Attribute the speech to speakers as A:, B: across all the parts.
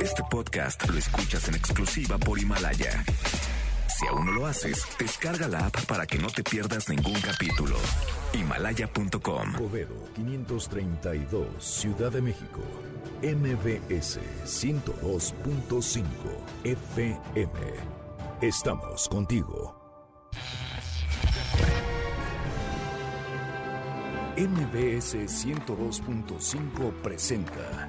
A: Este podcast lo escuchas en exclusiva por Himalaya. Si aún no lo haces, descarga la app para que no te pierdas ningún capítulo. Himalaya.com.
B: Povero 532, Ciudad de México. MBS 102.5 FM. Estamos contigo. MBS 102.5 presenta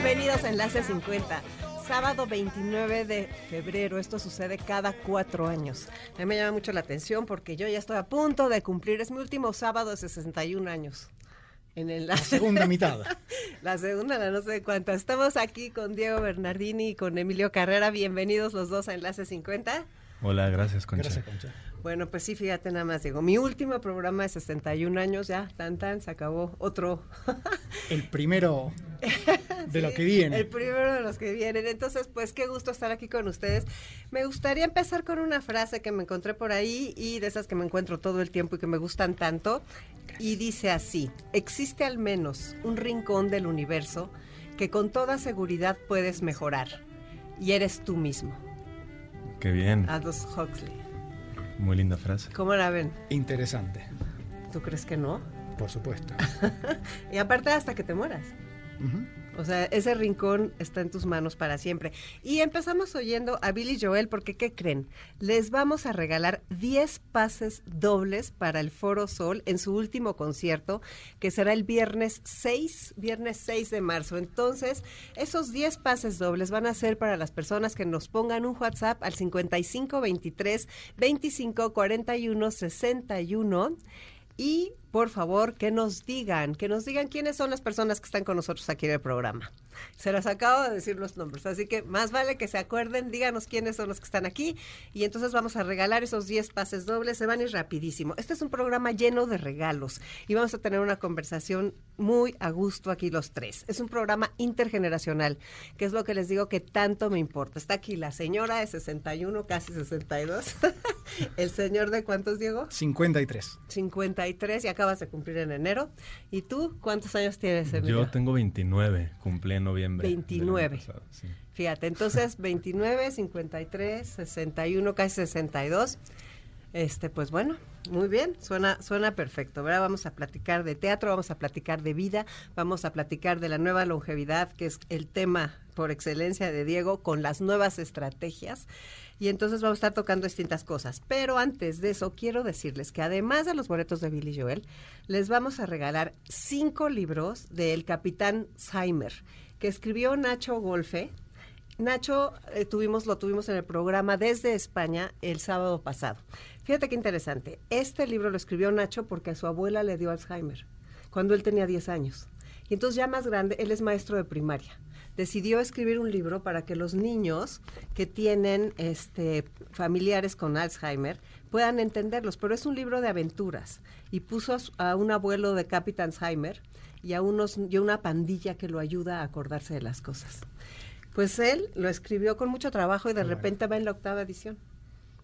C: Bienvenidos a Enlace 50. Sábado 29 de febrero, esto sucede cada cuatro años. A mí me llama mucho la atención porque yo ya estoy a punto de cumplir, es mi último sábado de 61 años. En el,
D: La segunda mitad.
C: la segunda, la no sé cuántas. Estamos aquí con Diego Bernardini y con Emilio Carrera. Bienvenidos los dos a Enlace 50.
E: Hola, gracias, Concha.
D: Gracias, Concha.
C: Bueno, pues sí, fíjate nada más, Diego. Mi último programa de 61 años, ya, tan tan, se acabó otro.
D: El primero de lo
C: Sí,
D: que viene.
C: El primero de los que vienen. Entonces, pues qué gusto estar aquí con ustedes. Me gustaría empezar con una frase que me encontré por ahí y de esas que me encuentro todo el tiempo y que me gustan tanto. Y dice así, existe al menos un rincón del universo que con toda seguridad puedes mejorar. Y eres tú mismo.
E: Qué bien,
C: Aldous Huxley.
E: Muy linda frase.
C: ¿Cómo la ven?
D: Interesante,
C: ¿Tú crees que no?
D: por supuesto.
C: Y aparte hasta que te mueras. O sea, ese rincón está en tus manos para siempre. Y empezamos oyendo a Billy Joel porque, ¿qué creen? Les vamos a regalar 10 pases dobles para el Foro Sol en su último concierto, que será el viernes 6, viernes 6 de marzo. Entonces, esos 10 pases dobles van a ser para las personas que nos pongan un WhatsApp al 5523 25 41 61 y por favor que nos digan, que nos digan quiénes son las personas que están con nosotros aquí en el programa. Se las acabo de decir los nombres, así que más vale que se acuerden, díganos quiénes son los que están aquí y entonces vamos a regalar esos 10 pases dobles, se van a ir rapidísimo. Este es un programa lleno de regalos y vamos a tener una conversación muy a gusto aquí los tres. Es un programa intergeneracional, que es lo que les digo que tanto me importa. Está aquí la señora de 61, casi 62, el señor de cuántos, Diego?
D: 53.
C: 53 y acabas de cumplir en enero. ¿Y tú cuántos años tienes, Emilio?
E: Yo tengo 29, cumplí en noviembre. del año
C: 29.
E: pasado, sí.
C: Fíjate, entonces 29, 53, 61, casi 62. Este, pues bueno, muy bien, suena, suena perfecto. Ahora vamos a platicar de teatro, vamos a platicar de vida, vamos a platicar de la nueva longevidad, que es el tema por excelencia de Diego, con las nuevas estrategias. Y entonces vamos a estar tocando distintas cosas. Pero antes de eso, quiero decirles que además de los boletos de Billy Joel, les vamos a regalar cinco libros del capitán Seimer, que escribió Nacho Golfe, Nacho eh, tuvimos, lo tuvimos en el programa desde España el sábado pasado. Fíjate qué interesante. Este libro lo escribió Nacho porque a su abuela le dio Alzheimer cuando él tenía 10 años. Y entonces ya más grande, él es maestro de primaria. Decidió escribir un libro para que los niños que tienen este, familiares con Alzheimer puedan entenderlos, pero es un libro de aventuras. Y puso a, un abuelo de Capitán Alzheimer y a, unos, y a una pandilla que lo ayuda a acordarse de las cosas. Pues él lo escribió con mucho trabajo y de repente va en la octava edición.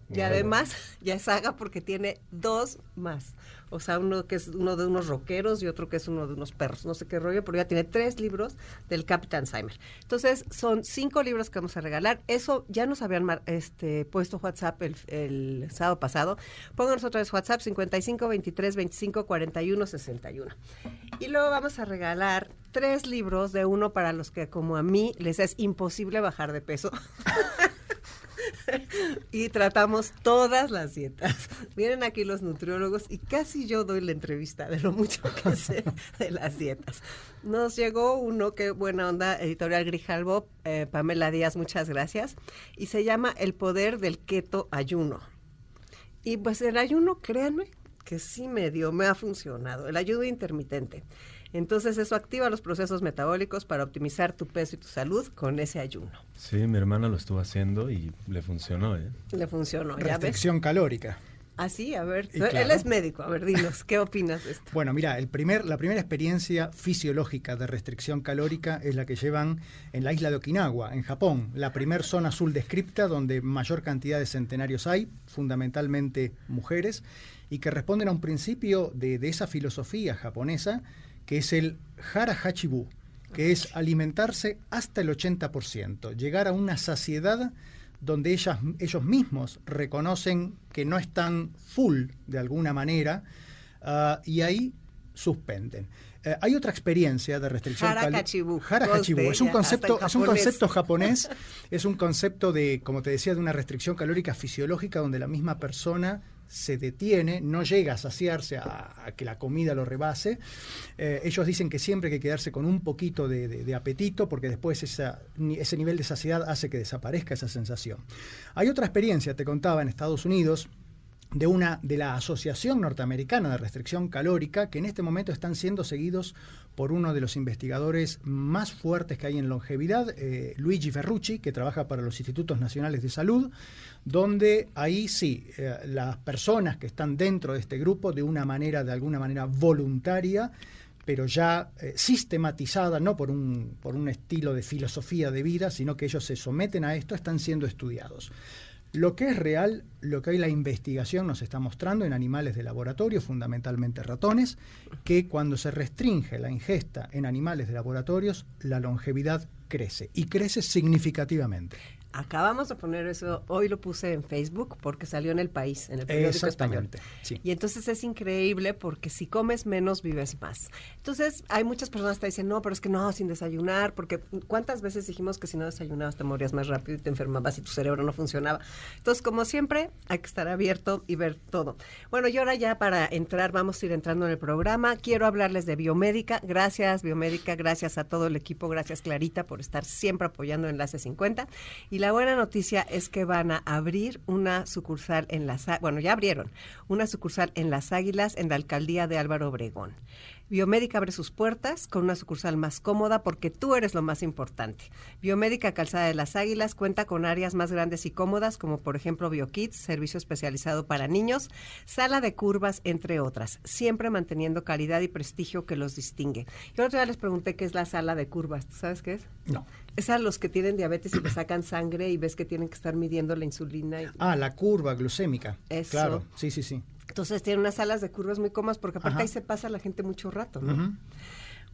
C: Y además ya es saga porque tiene dos más. O sea, uno que es uno de unos rockeros y otro que es uno de unos perros. No sé qué rollo, pero ya tiene tres libros del Capitán Seimer. Entonces, son cinco libros que vamos a regalar. Eso ya nos habían mar- este, puesto WhatsApp el, el sábado pasado. Pónganos otra vez WhatsApp 55 23 25 41 61. Y luego vamos a regalar tres libros de uno para los que, como a mí, les es imposible bajar de peso. y tratamos todas las dietas. Vienen aquí los nutriólogos y casi yo doy la entrevista de lo mucho que sé de las dietas. Nos llegó uno, que buena onda, editorial Grijalbo, eh, Pamela Díaz, muchas gracias, y se llama El poder del keto ayuno. Y pues el ayuno, créanme, que sí me dio, me ha funcionado, el ayuno intermitente. Entonces eso activa los procesos metabólicos para optimizar tu peso y tu salud con ese ayuno.
E: Sí, mi hermana lo estuvo haciendo y le funcionó, ¿eh?
C: Le funcionó,
D: ¿ya Restricción calórica.
C: Ah, sí, a ver, él es médico, a ver, dinos, ¿qué opinas de esto?
D: Bueno, mira, el primer, la primera experiencia fisiológica de restricción calórica es la que llevan en la isla de Okinawa, en Japón, la primer zona azul descripta donde mayor cantidad de centenarios hay, fundamentalmente mujeres, y que responden a un principio de, de esa filosofía japonesa que es el hara hachibu, que es alimentarse hasta el 80%, llegar a una saciedad donde ellas, ellos mismos reconocen que no están full de alguna manera ah, y ahí suspenden. Eh, hay otra experiencia de restricción
C: Harakachibu.
D: Harakachibu. Es un concepto, es un concepto japonés, es un concepto de, como te decía, de una restricción calórica fisiológica donde la misma persona se detiene, no llega a saciarse, a, que la comida lo rebase. Eh, ellos dicen que siempre hay que quedarse con un poquito de, apetito porque después ese nivel de saciedad hace que desaparezca esa sensación. Hay otra experiencia, te contaba, en Estados Unidos, de una de la Asociación Norteamericana de Restricción Calórica, que en este momento están siendo seguidos por uno de los investigadores más fuertes que hay en longevidad, eh, Luigi Ferrucci, que trabaja para los Institutos Nacionales de Salud, donde ahí sí, eh, las personas que están dentro de este grupo, de una manera, de alguna manera voluntaria, pero ya eh, sistematizada, no por un, por un estilo de filosofía de vida, sino que ellos se someten a esto, están siendo estudiados. Lo que es real, lo que hoy la investigación nos está mostrando en animales de laboratorio, fundamentalmente ratones, que cuando se restringe la ingesta en animales de laboratorios, la longevidad crece y crece significativamente.
C: Acabamos de poner eso, hoy lo puse en Facebook porque salió en el país, en el periódico español. Y entonces es increíble porque si comes menos, vives más. Entonces hay muchas personas que te dicen, no, pero es que no, sin desayunar, porque ¿cuántas veces dijimos que si no desayunabas te morías más rápido y te enfermabas y tu cerebro no funcionaba? Entonces, como siempre, hay que estar abierto y ver todo. Bueno, y ahora ya para entrar, vamos a ir entrando en el programa. Quiero hablarles de Biomédica. Gracias, Biomédica, gracias a todo el equipo, gracias Clarita por estar siempre apoyando Enlace 50. Y la buena noticia es que van a abrir una sucursal en las, bueno, ya abrieron una sucursal en Las Águilas en la alcaldía de Álvaro Obregón. Biomédica abre sus puertas con una sucursal más cómoda porque tú eres lo más importante. Biomédica Calzada de las Águilas cuenta con áreas más grandes y cómodas como por ejemplo BioKids, servicio especializado para niños, sala de curvas, entre otras, siempre manteniendo calidad y prestigio que los distingue. Yo otra vez les pregunté qué es la sala de curvas. sabes qué es?
D: No.
C: Es a los que tienen diabetes y le sacan sangre y ves que tienen que estar midiendo la insulina.
D: Ah, la curva glucémica. Eso. Claro, sí, sí, sí.
C: Entonces tiene unas salas de curvas muy cómodas porque aparte ahí se pasa la gente mucho rato, ¿no?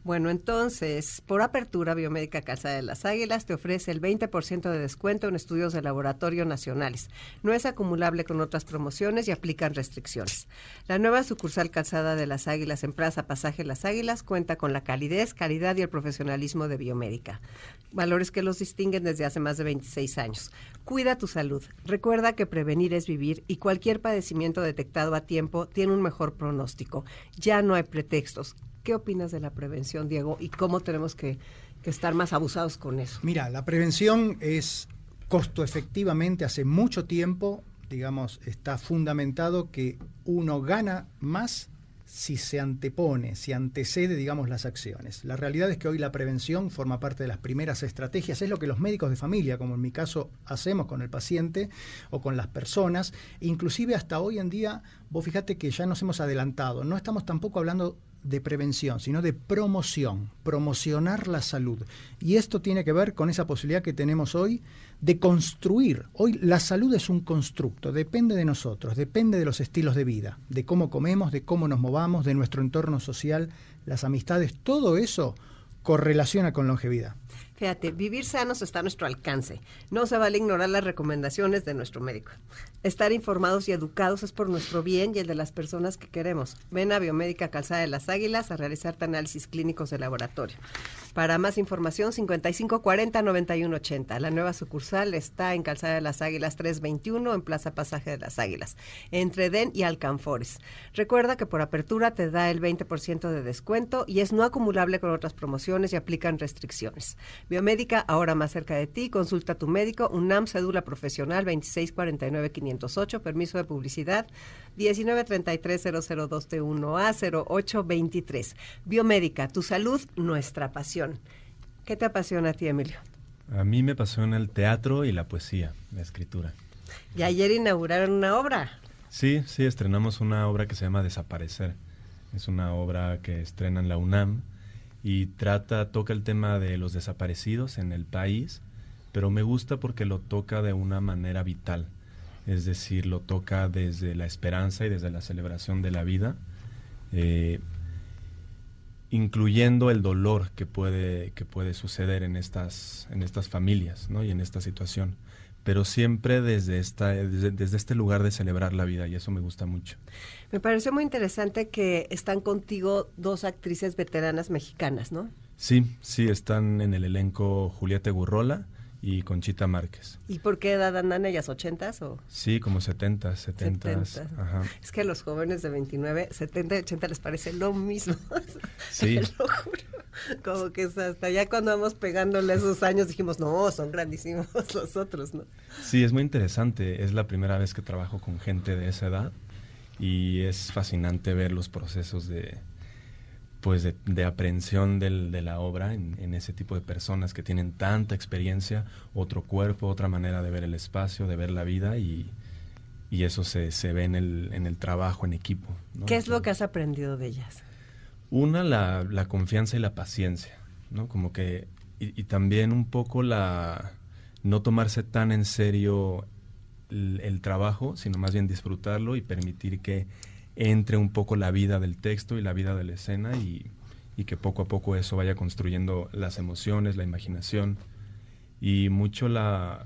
C: Bueno, entonces, por apertura Biomédica Calzada de las Águilas te ofrece el 20% de descuento en estudios de laboratorio nacionales. No es acumulable con otras promociones y aplican restricciones. La nueva sucursal Calzada de las Águilas en Plaza Pasaje Las Águilas cuenta con la calidez, calidad y el profesionalismo de Biomédica. Valores que los distinguen desde hace más de 26 años. Cuida tu salud. Recuerda que prevenir es vivir y cualquier padecimiento detectado a tiempo tiene un mejor pronóstico. Ya no hay pretextos. ¿Qué opinas de la prevención, Diego? ¿Y cómo tenemos que, estar más abusados con eso?
D: Mira, la prevención es costo efectivamente hace mucho tiempo, digamos, está fundamentado que uno gana más si se antepone, si antecede, digamos, las acciones. La realidad es que hoy la prevención forma parte de las primeras estrategias, es lo que los médicos de familia, como en mi caso, hacemos con el paciente o con las personas, inclusive hasta hoy en día, vos fíjate que ya nos hemos adelantado, no estamos tampoco hablando de prevención, sino de promoción, promocionar la salud. Y esto tiene que ver con esa posibilidad que tenemos hoy de construir. Hoy la salud es un constructo, depende de nosotros, depende de los estilos de vida, de cómo comemos, de cómo nos movamos, de nuestro entorno social, las amistades, todo eso correlaciona con longevidad.
C: Fíjate, vivir sanos está a nuestro alcance. No se vale ignorar las recomendaciones de nuestro médico. Estar informados y educados es por nuestro bien y el de las personas que queremos. Ven a Biomédica Calzada de las Águilas a realizarte análisis clínicos de laboratorio. Para más información, 5540-9180. La nueva sucursal está en Calzada de las Águilas 321, en Plaza Pasaje de las Águilas, entre Den y Alcanfores. Recuerda que por apertura te da el 20% de descuento y es no acumulable con otras promociones y aplican restricciones. Biomédica, ahora más cerca de ti, consulta a tu médico, UNAM, cédula profesional 2649508, permiso de publicidad 1933002T1A0823. Biomédica, tu salud, nuestra pasión. ¿Qué te apasiona a ti, Emilio?
E: A mí me apasiona el teatro y la poesía, la escritura.
C: Y ayer inauguraron una obra.
E: Sí, sí, estrenamos una obra que se llama Desaparecer. Es una obra que estrena en la UNAM y trata, toca el tema de los desaparecidos en el país, pero me gusta porque lo toca de una manera vital. Es decir, lo toca desde la esperanza y desde la celebración de la vida. Eh, incluyendo el dolor que puede, que puede suceder en estas, en estas familias ¿no? y en esta situación. Pero siempre desde, esta, desde, este lugar de celebrar la vida y eso me gusta mucho.
C: Me pareció muy interesante que están contigo dos actrices veteranas mexicanas, ¿no?
E: Sí, sí, están en el elenco Julieta Gurrola y Conchita Márquez.
C: ¿Y por qué edad andan ellas? ¿80s o?
E: Sí, como 70, 70. Ajá.
C: Es que a los jóvenes de 29, 70 y 80 les parece lo mismo.
E: Sí.
C: lo juro. Como que hasta ya cuando vamos pegándole esos años dijimos, no, son grandísimos los otros, ¿no?
E: Sí, es muy interesante. Es la primera vez que trabajo con gente de esa edad y es fascinante ver los procesos de, pues de, aprehensión del, de la obra en, ese tipo de personas que tienen tanta experiencia, otro cuerpo, otra manera de ver el espacio, de ver la vida y, y eso se, se, ve en el, en el trabajo en equipo.
C: ¿Qué es lo que has aprendido de ellas?
E: Una, la, la confianza y la paciencia, ¿no? Como que, y, y, también un poco la, no tomarse tan en serio el, el trabajo, sino más bien disfrutarlo y permitir que entre un poco la vida del texto y la vida de la escena y, que poco a poco eso vaya construyendo las emociones, la imaginación y mucho la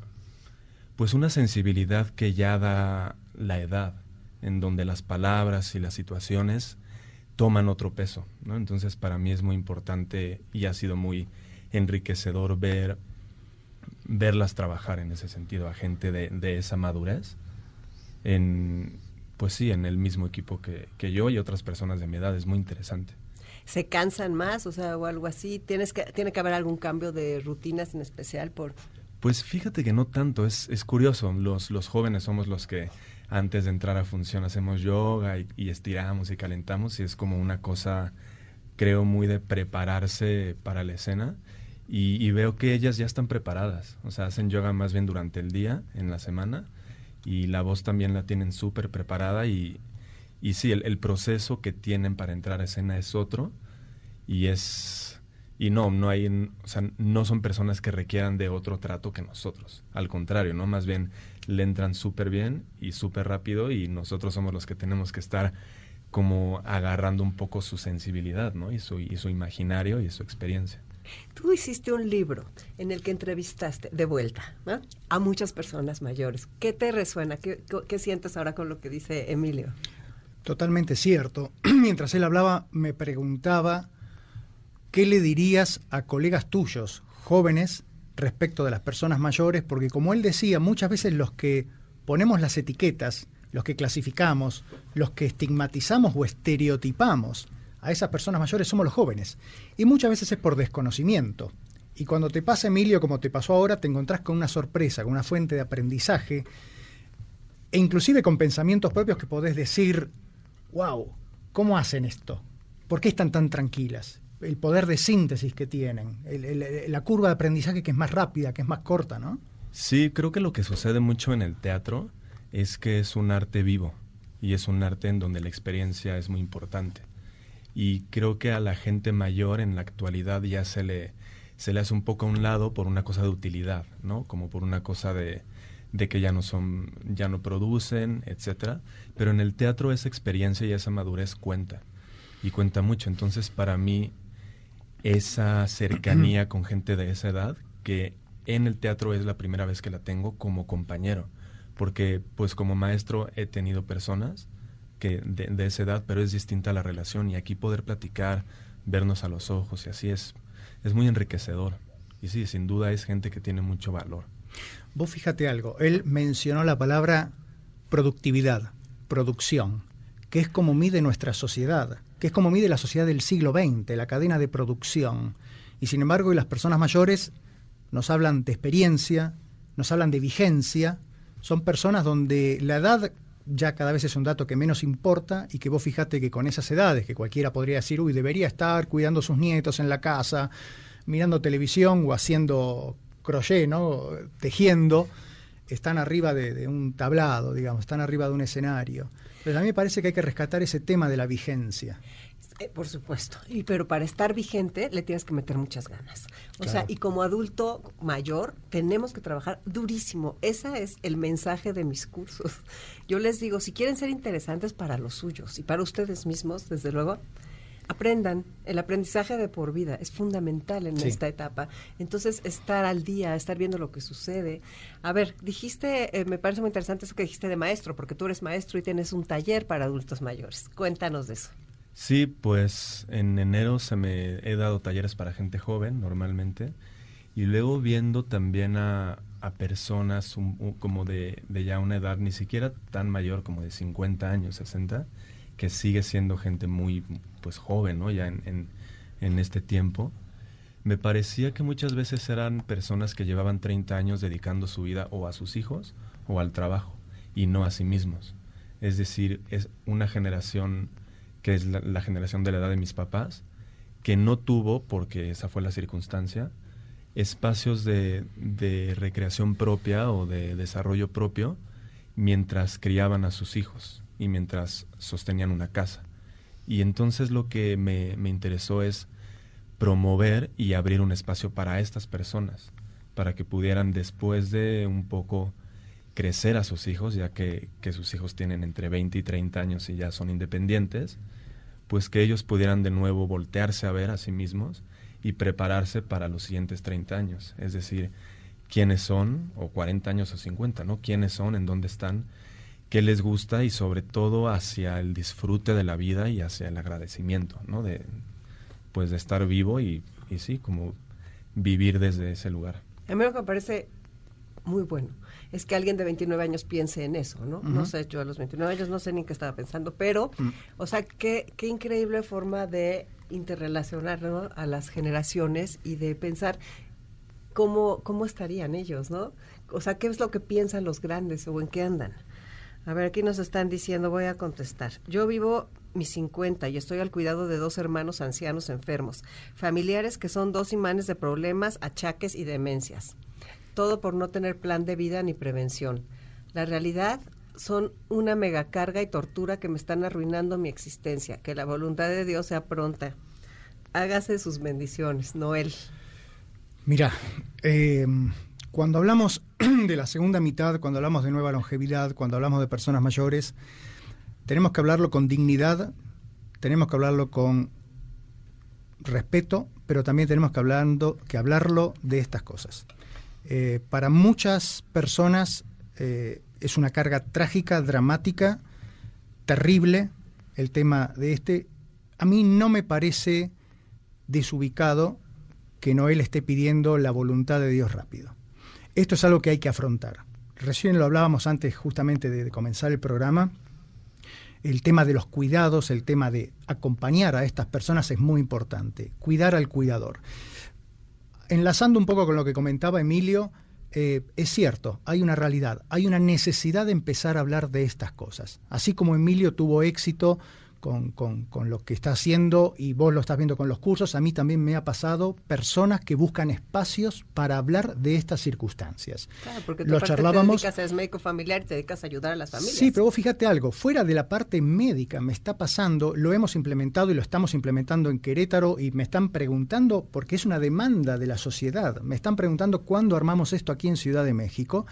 E: pues una sensibilidad que ya da la edad en donde las palabras y las situaciones toman otro peso, ¿no? Entonces para mí es muy importante y ha sido muy enriquecedor ver verlas trabajar en ese sentido a gente de, de esa madurez en, pues sí, en el mismo equipo que, que yo y otras personas de mi edad. Es muy interesante.
C: ¿Se cansan más, o sea, o algo así? ¿Tienes que, ¿Tiene que haber algún cambio de rutinas en especial por...?
E: Pues fíjate que no tanto, es, es curioso. Los, los jóvenes somos los que antes de entrar a función hacemos yoga y, estiramos y calentamos y es como una cosa, creo, muy de prepararse para la escena. Y, y, veo que ellas ya están preparadas, o sea, hacen yoga más bien durante el día, en la semana, y la voz también la tienen súper preparada y, y sí, el, proceso que tienen para entrar a escena es otro y es y no, no hay, o sea, no son personas que requieran de otro trato que nosotros. Al contrario, ¿no? Más bien le entran súper bien y súper rápido y nosotros somos los que tenemos que estar como agarrando un poco su sensibilidad, ¿no? Y su, y su imaginario y su experiencia.
C: Tú hiciste un libro en el que entrevistaste de vuelta a muchas personas mayores. ¿Qué te resuena? ¿Qué, sientes ahora con lo que dice Emilio?
D: Totalmente cierto. Mientras él hablaba, me preguntaba qué le dirías a colegas tuyos, jóvenes, respecto de las personas mayores, porque como él decía, muchas veces los que ponemos las etiquetas, los que clasificamos, los que estigmatizamos o estereotipamos a esas personas mayores somos los jóvenes. Y muchas veces es por desconocimiento. Y cuando te pasa, Emilio, como te pasó ahora, te encontrás con una sorpresa, con una fuente de aprendizaje, e inclusive con pensamientos propios que podés decir, wow, ¿cómo hacen esto? ¿Por qué están tan tranquilas? El poder de síntesis que tienen, la curva de aprendizaje que es más rápida, que es más corta, ¿no?
E: Sí, creo que lo que sucede mucho en el teatro es que es un arte vivo y es un arte en donde la experiencia es muy importante y creo que a la gente mayor en la actualidad ya se le, se le hace un poco a un lado por una cosa de utilidad, ¿no? Como por una cosa de, de que ya no son, ya no producen, etcétera. Pero en el teatro esa experiencia y esa madurez cuenta. Y cuenta mucho. Entonces, para mí, esa cercanía con gente de esa edad, que en el teatro es la primera vez que la tengo como compañero. Porque, pues, como maestro he tenido personas que de, esa edad, pero es distinta la relación y aquí poder platicar, vernos a los ojos y así es, es muy enriquecedor. Y sí, sin duda es gente que tiene mucho valor.
D: Vos fíjate algo, él mencionó la palabra productividad, producción, que es como mide nuestra sociedad, que es como mide la sociedad del siglo XX, la cadena de producción. Y sin embargo, las personas mayores nos hablan de experiencia, nos hablan de vigencia. Son personas donde la edad ya cada vez es un dato que menos importa y que vos fijate que con esas edades, que cualquiera podría decir, uy, debería estar cuidando a sus nietos en la casa, mirando televisión o haciendo crochet, ¿no? Tejiendo, están arriba de, un tablado, digamos, están arriba de un escenario. Pero a mí me parece que hay que rescatar ese tema de la vigencia.
C: Eh, por supuesto, y pero para estar vigente le tienes que meter muchas ganas. O sea, y como adulto mayor tenemos que trabajar durísimo. Ese es el mensaje de mis cursos. Yo les digo, si quieren ser interesantes para los suyos y para ustedes mismos, desde luego, aprendan. El aprendizaje de por vida es fundamental en esta etapa. Entonces, estar al día, estar viendo lo que sucede. A ver, dijiste, eh, me parece muy interesante eso que dijiste de maestro, porque tú eres maestro y tienes un taller para adultos mayores. Cuéntanos de eso.
E: Sí, pues en enero se me he dado talleres para gente joven normalmente y luego viendo también a, a personas como de, de, ya una edad ni siquiera tan mayor como de 50 años, 60, que sigue siendo gente muy pues joven, ¿no? Ya en, en, este tiempo. Me parecía que muchas veces eran personas que llevaban 30 años dedicando su vida o a sus hijos o al trabajo y no a sí mismos. Es decir, es una generación que es la, generación de la edad de mis papás, que no tuvo, porque esa fue la circunstancia, espacios de, de recreación propia o de desarrollo propio mientras criaban a sus hijos y mientras sostenían una casa. Y entonces lo que me, interesó es promover y abrir un espacio para estas personas, para que pudieran después de un poco crecer a sus hijos, ya que, que, sus hijos tienen entre 20 y 30 años y ya son independientes, pues que ellos pudieran de nuevo voltearse a ver a sí mismos y prepararse para los siguientes 30 años. Es decir, quiénes son, o 40 años o 50, ¿no? ¿Quiénes son, en dónde están qué les gusta y sobre todo hacia el disfrute de la vida y hacia el agradecimiento, ¿no? De, pues de estar vivo y, y sí, como vivir desde ese lugar.
C: A mí me parece muy bueno es que alguien de 29 años piense en eso, ¿no? No sé, yo a los 29 años no sé ni qué estaba pensando, pero, mm. o sea, qué, qué increíble forma de interrelacionar a las generaciones y de pensar cómo, cómo estarían ellos, ¿no? O sea, qué es lo que piensan los grandes o en qué andan. A ver, aquí nos están diciendo, voy a contestar. Yo vivo mis 50 y estoy al cuidado de dos hermanos ancianos enfermos, familiares que son dos imanes de problemas, achaques y demencias. Todo por no tener plan de vida ni prevención. La realidad son una megacarga y tortura que me están arruinando mi existencia. Que la voluntad de Dios sea pronta. Hágase sus bendiciones, Noel.
D: Mira, eh, cuando hablamos de la segunda mitad, cuando hablamos de nueva longevidad, cuando hablamos de personas mayores, tenemos que hablarlo con dignidad, tenemos que hablarlo con respeto, pero también tenemos que, hablando, que hablarlo de estas cosas. Eh, para muchas personas eh, es una carga trágica, dramática, terrible el tema de este. A mí no me parece desubicado que Noel esté pidiendo la voluntad de Dios rápido. Esto es algo que hay que afrontar. Recién lo hablábamos antes justamente de, comenzar el programa. El tema de los cuidados, el tema de acompañar a estas personas es muy importante. Cuidar al cuidador. Enlazando un poco con lo que comentaba Emilio, eh, es cierto, hay una realidad, hay una necesidad de empezar a hablar de estas cosas. Así como Emilio tuvo éxito con, con, lo que está haciendo y vos lo estás viendo con los cursos, a mí también me ha pasado personas que buscan espacios para hablar de estas circunstancias.
C: Claro, porque tú lo charlábamos. Te dedicas, médico familiar y te dedicas a ayudar a las familias.
D: Sí, pero vos fíjate algo, fuera de la parte médica me está pasando, lo hemos implementado y lo estamos implementando en Querétaro y me están preguntando, porque es una demanda de la sociedad, me están preguntando cuándo armamos esto aquí en Ciudad de México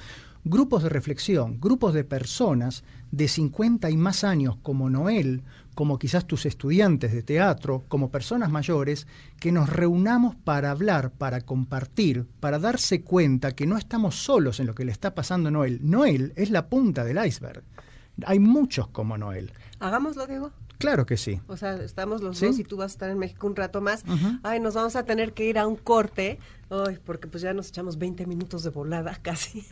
D: grupos de reflexión, grupos de personas de 50 y más años como Noel, como quizás tus estudiantes de teatro, como personas mayores, que nos reunamos para hablar, para compartir, para darse cuenta que no estamos solos en lo que le está pasando a Noel. Noel es la punta del iceberg. Hay muchos como Noel.
C: Hagámoslo, Diego.
D: Claro que sí.
C: O sea, estamos los dos y tú vas a estar en México un rato más. Ay, nos vamos a tener que ir a un corte Ay, porque pues ya nos echamos 20 minutos de volada casi.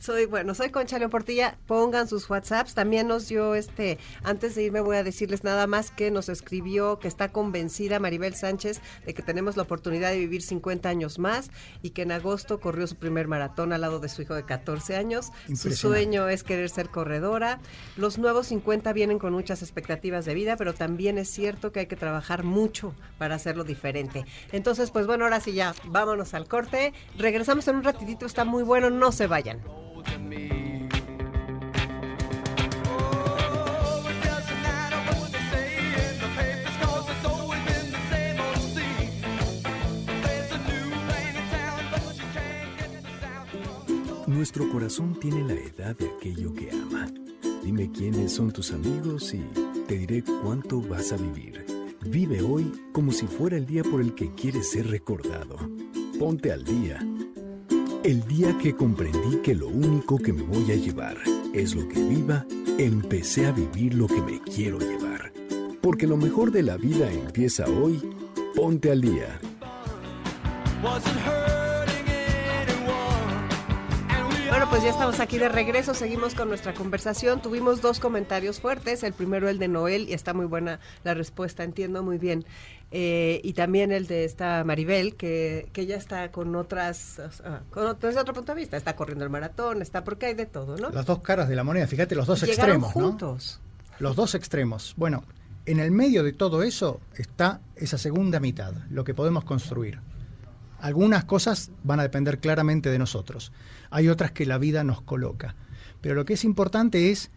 C: Soy, bueno, soy Concha León Portilla. Pongan sus WhatsApps. También nos dio este, antes de irme voy a decirles nada más que nos escribió que está convencida Maribel Sánchez de que tenemos la oportunidad de vivir 50 años más y que en agosto corrió su primer maratón al lado de su hijo de 14 años. Su sueño es querer ser corredora. Los nuevos 50 vienen con muchas expectativas de vida, pero también es cierto que hay que trabajar mucho para hacerlo diferente. Entonces, pues bueno, ahora sí ya, vámonos al corte. Regresamos en un ratitito, está muy bueno, no se vayan.
B: Nuestro corazón tiene la edad de aquello que ama. Dime quiénes son tus amigos y te diré cuánto vas a vivir. Vive hoy como si fuera el día por el que quieres ser recordado. Ponte al día. El día que comprendí que lo único que me voy a llevar es lo que viva, empecé a vivir lo que me quiero llevar. Porque lo mejor de la vida empieza hoy. Ponte al día.
C: Bueno, pues ya estamos aquí de regreso, seguimos con nuestra conversación. Tuvimos dos comentarios fuertes, el primero el de Noel, y está muy buena la respuesta, entiendo muy bien. Eh, y también el de esta Maribel, que, que ya está con otras, con desde otro punto de vista, está corriendo el maratón, está porque hay de todo, ¿no?
D: Las dos caras de la moneda, fíjate, los dos extremos, juntos. Los dos extremos. Bueno, en el medio de todo eso está esa segunda mitad, lo que podemos construir. Algunas cosas van a depender claramente de nosotros, hay otras que la vida nos coloca. Pero lo que es importante es,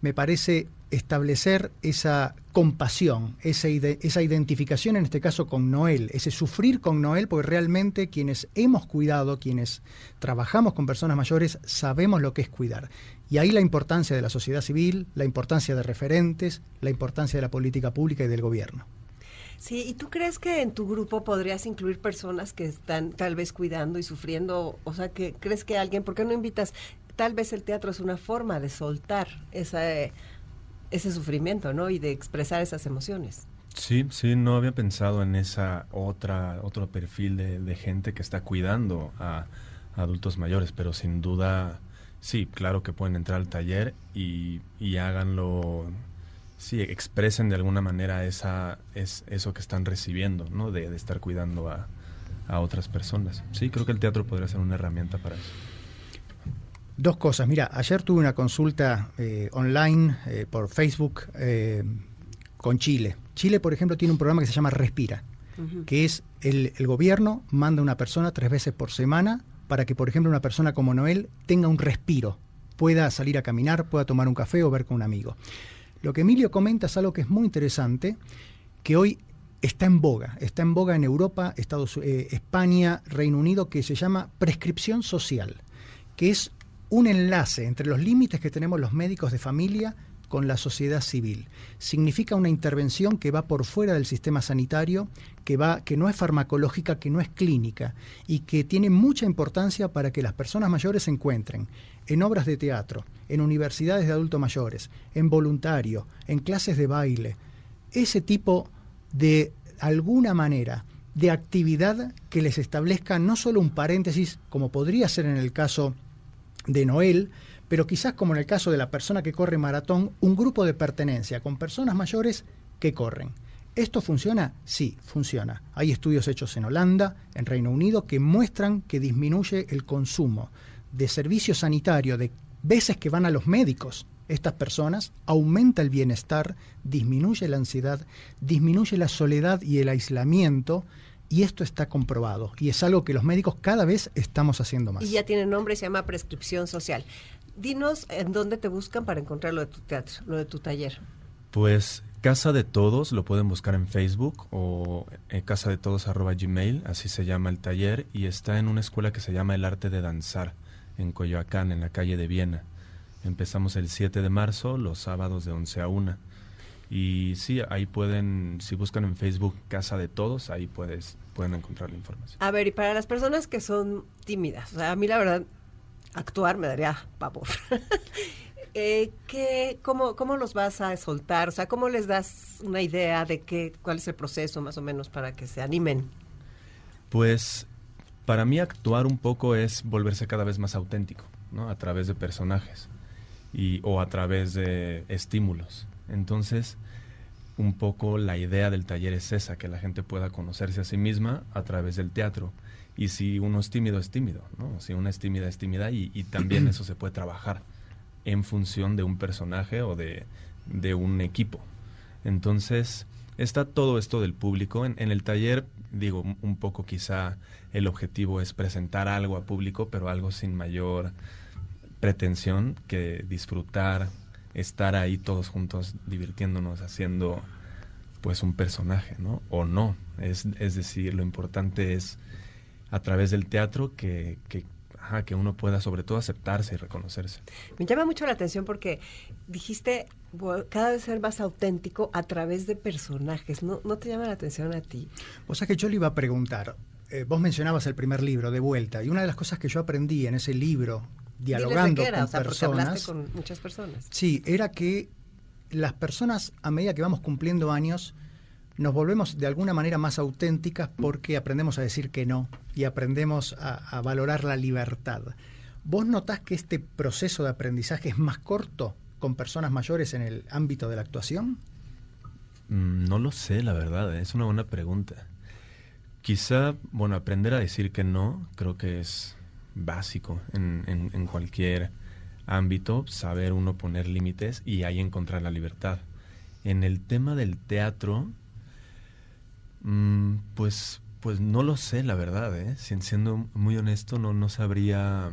D: me parece, establecer esa compasión, esa, esa identificación en este caso con Noel, ese sufrir con Noel, porque realmente quienes hemos cuidado, quienes trabajamos con personas mayores, sabemos lo que es cuidar. Y ahí la importancia de la sociedad civil, la importancia de referentes, la importancia de la política pública y del gobierno.
C: Sí, ¿y tú crees que en tu grupo podrías incluir personas que están tal vez cuidando y sufriendo? O sea, que crees que alguien, ¿por qué no invitas? Tal vez el teatro es una forma de soltar esa ese sufrimiento, ¿no? Y de expresar esas emociones.
E: Sí, sí, no había pensado en esa otra otro perfil de, gente que está cuidando a, adultos mayores, pero sin duda, sí, claro que pueden entrar al taller y, y háganlo, sí, expresen de alguna manera esa es eso que están recibiendo, ¿no? De, de estar cuidando a, a otras personas. Sí, creo que el teatro podría ser una herramienta para eso.
D: Dos cosas. Mira, ayer tuve una consulta eh, online eh, por Facebook eh, con Chile. Chile, por ejemplo, tiene un programa que se llama Respira, que es el, el, gobierno manda a una persona tres veces por semana para que, por ejemplo, una persona como Noel tenga un respiro, pueda salir a caminar, pueda tomar un café o ver con un amigo. Lo que Emilio comenta es algo que es muy interesante, que hoy está en boga, está en boga en Europa, Estados, España, Reino Unido, que se llama prescripción social, que es un enlace entre los límites que tenemos los médicos de familia con la sociedad civil. Significa una intervención que va por fuera del sistema sanitario, que va que no es farmacológica, que no es clínica y que tiene mucha importancia para que las personas mayores se encuentren en obras de teatro, en universidades de adultos mayores, en voluntario, en clases de baile, ese tipo de alguna manera de actividad que les establezca no solo un paréntesis, como podría ser en el caso de Noel, pero quizás como en el caso de la persona que corre maratón, un grupo de pertenencia con personas mayores que corren. ¿Esto funciona? Sí, funciona. Hay estudios hechos en Holanda, en Reino Unido, que muestran que disminuye el consumo de servicio sanitario, de veces que van a los médicos estas personas, aumenta el bienestar, disminuye la ansiedad, disminuye la soledad y el aislamiento, y esto está comprobado y es algo que los médicos cada vez estamos haciendo más.
C: Y ya tiene nombre, se llama prescripción social. Dinos en dónde te buscan para encontrar lo de tu teatro, lo de tu taller.
E: Pues Casa de Todos lo pueden buscar en Facebook o en casa de todos gmail, así se llama el taller y está en una escuela que se llama El Arte de Danzar en Coyoacán, en la calle de Viena. Empezamos el 7 de marzo, los sábados de 11 a 1. Y sí, ahí pueden, si buscan en Facebook Casa de Todos, ahí puedes, pueden encontrar la información.
C: A ver, y para las personas que son tímidas, o sea, a mí la verdad, actuar me daría pavor. eh, ¿qué, cómo, ¿Cómo los vas a soltar? O sea, ¿cómo les das una idea de qué, cuál es el proceso más o menos para que se animen?
E: Pues Para mí actuar un poco es volverse cada vez más auténtico, ¿no? A través de personajes y, o a través de estímulos. Entonces, un poco la idea del taller es esa, que la gente pueda conocerse a sí misma a través del teatro. Y si uno es tímido, es tímido, ¿no? Si uno es tímida, es tímida y, y también eso se puede trabajar en función de un personaje o de, de un equipo. Entonces, está todo esto del público. En, el taller, digo, un poco quizá el objetivo es presentar algo a público, pero algo sin mayor pretensión que disfrutar, estar ahí todos juntos divirtiéndonos, haciendo pues un personaje, ¿no? O no. Es, es decir, lo importante es a través del teatro que, que que uno pueda sobre todo aceptarse y reconocerse.
C: Me llama mucho la atención porque dijiste cada vez ser más auténtico a través de personajes. ¿No, no te llama la atención a ti?
D: O sea que yo le iba a preguntar, eh, vos mencionabas el primer libro, De Vuelta, y una de las cosas que yo aprendí en ese libro, dialogando con personas...
C: con muchas personas.
D: Sí, era que las personas, a medida que vamos cumpliendo años, nos volvemos de alguna manera más auténticas porque aprendemos a decir que no y aprendemos a, valorar la libertad. ¿Vos notás que este proceso de aprendizaje es más corto con personas mayores en el ámbito de la actuación?
E: Mm, no lo sé, la verdad, ¿eh? es una buena pregunta. Quizá, bueno, aprender a decir que no creo que es básico en, en cualquier ámbito, saber uno poner límites y ahí encontrar la libertad. En el tema del teatro, Mm, pues, pues no lo sé, la verdad, ¿eh? siendo muy honesto, no, no sabría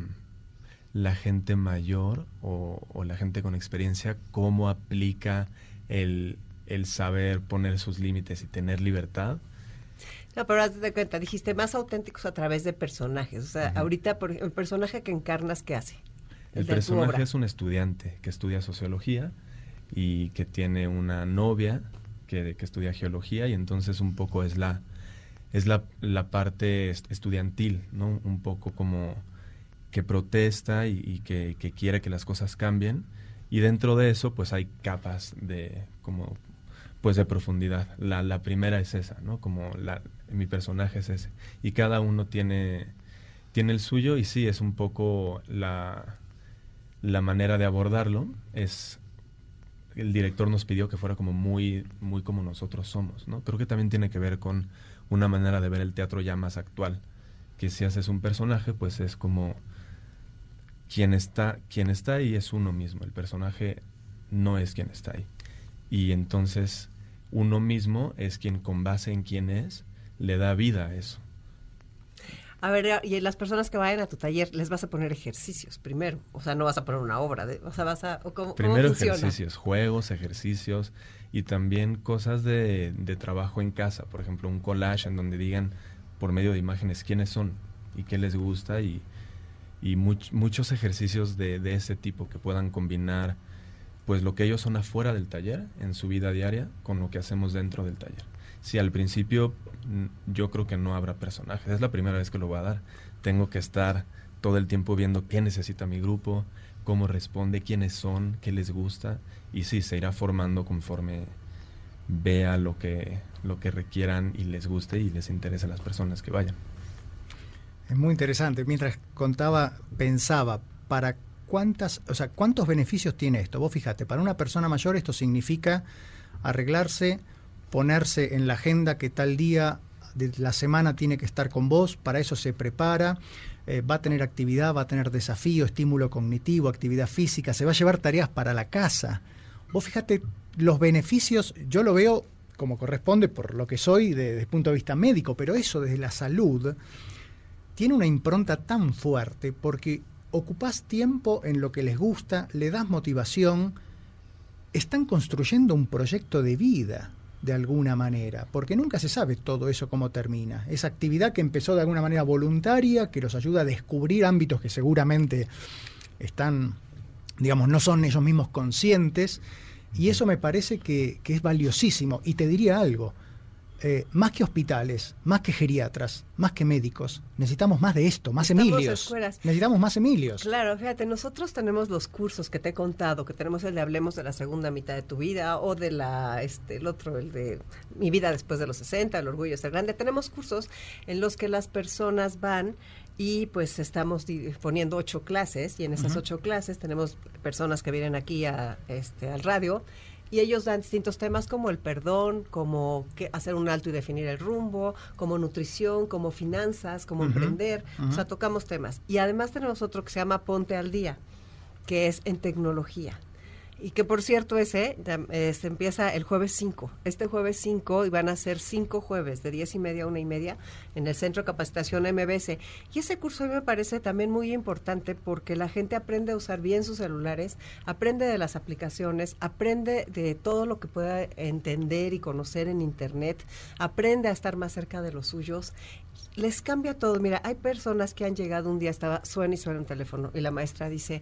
E: la gente mayor o, la gente con experiencia cómo aplica el, saber poner sus límites y tener libertad.
C: No, pero haz de cuenta, dijiste más auténticos a través de personajes. O sea, ahorita por, el personaje que encarnas, ¿qué hace?
E: El, personaje es un estudiante que estudia sociología y que tiene una novia que, estudia geología y entonces un poco es la, es la, la, parte estudiantil, ¿no? Un poco como que protesta y, que, quiere que las cosas cambien. Y dentro de eso, pues hay capas de como pues de profundidad. La, la primera es esa, ¿no? Como la, mi personaje es ese. Y cada uno tiene, tiene el suyo y sí, es un poco la, la manera de abordarlo. Es el director nos pidió que fuera como muy, muy como nosotros somos, ¿no? Creo que también tiene que ver con una manera de ver el teatro ya más actual, que si haces un personaje, pues es como quien está, quien está ahí es uno mismo, el personaje no es quien está ahí. Y entonces uno mismo es quien con base en quién es, le da vida a eso.
C: A ver, y las personas que vayan a tu taller, les vas a poner ejercicios primero. O sea, no vas a poner una obra. De, o sea, vas a. ¿cómo,
E: primero ejercicios, juegos, ejercicios y también cosas de, trabajo en casa. Por ejemplo, un collage en donde digan por medio de imágenes quiénes son y qué les gusta y, y muchos ejercicios de, de ese tipo que puedan combinar pues lo que ellos son afuera del taller en su vida diaria con lo que hacemos dentro del taller si al principio mm, yo creo que no habrá personajes. Es la primera vez que lo voy a dar. Tengo que estar todo el tiempo viendo qué necesita mi grupo, cómo responde, quiénes son, qué les gusta. Y sí, se irá formando conforme vea lo que, lo que requieran y les guste y les interese a las personas que vayan.
D: Es muy interesante. Mientras contaba, pensaba, para cuántas, o sea, cuántos beneficios tiene esto. Vos fíjate, para una persona mayor esto significa arreglarse ponerse en la agenda que tal día de la semana tiene que estar con vos, para eso se prepara, eh, va a tener actividad, va a tener desafío, estímulo cognitivo, actividad física, se va a llevar tareas para la casa. Vos fíjate los beneficios, yo lo veo como corresponde por lo que soy desde el punto de vista médico, pero eso desde la salud tiene una impronta tan fuerte porque ocupás tiempo en lo que les gusta, le das motivación, están construyendo un proyecto de vida de alguna manera, porque nunca se sabe todo eso cómo termina. Esa actividad que empezó de alguna manera voluntaria, que los ayuda a descubrir ámbitos que seguramente están, digamos, no son ellos mismos conscientes, y eso me parece que, es valiosísimo. Y te diría algo, eh, más que hospitales, más que geriatras, más que médicos, necesitamos más de esto, más Emilios. Necesitamos más Emilios.
C: Claro, fíjate, nosotros tenemos los cursos que te he contado, que tenemos el de Hablemos de la segunda mitad de tu vida o de la, este, el otro, el de Mi vida después de los 60, El orgullo de ser grande. Tenemos cursos en los que las personas van y pues estamos poniendo ocho clases y en esas ocho clases tenemos personas que vienen aquí a, este, al radio y ellos dan distintos temas como el perdón, como que hacer un alto y definir el rumbo, como nutrición, como finanzas, como emprender. O sea, tocamos temas. Y además tenemos otro que se llama Ponte al Día, que es en tecnología. Y que por cierto ese eh, se empieza el jueves 5. Este jueves 5 y van a ser cinco jueves de 10 y media a una y media en el Centro de Capacitación MBS. Y ese curso a mí me parece también muy importante porque la gente aprende a usar bien sus celulares, aprende de las aplicaciones, aprende de todo lo que pueda entender y conocer en Internet, aprende a estar más cerca de los suyos. Les cambia todo. Mira, hay personas que han llegado un día, estaba suena y suena un teléfono y la maestra dice,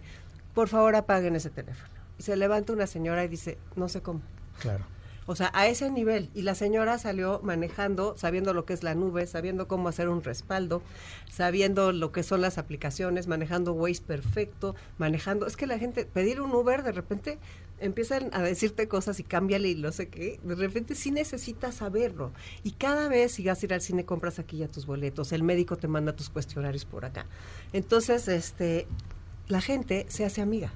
C: por favor apaguen ese teléfono se levanta una señora y dice, no sé cómo.
D: Claro.
C: O sea, a ese nivel. Y la señora salió manejando, sabiendo lo que es la nube, sabiendo cómo hacer un respaldo, sabiendo lo que son las aplicaciones, manejando Waze perfecto, manejando... Es que la gente, pedir un Uber, de repente empiezan a decirte cosas y cámbiale y no sé qué. De repente sí necesitas saberlo. Y cada vez, si vas a ir al cine, compras aquí ya tus boletos, el médico te manda tus cuestionarios por acá. Entonces, este, la gente se hace amiga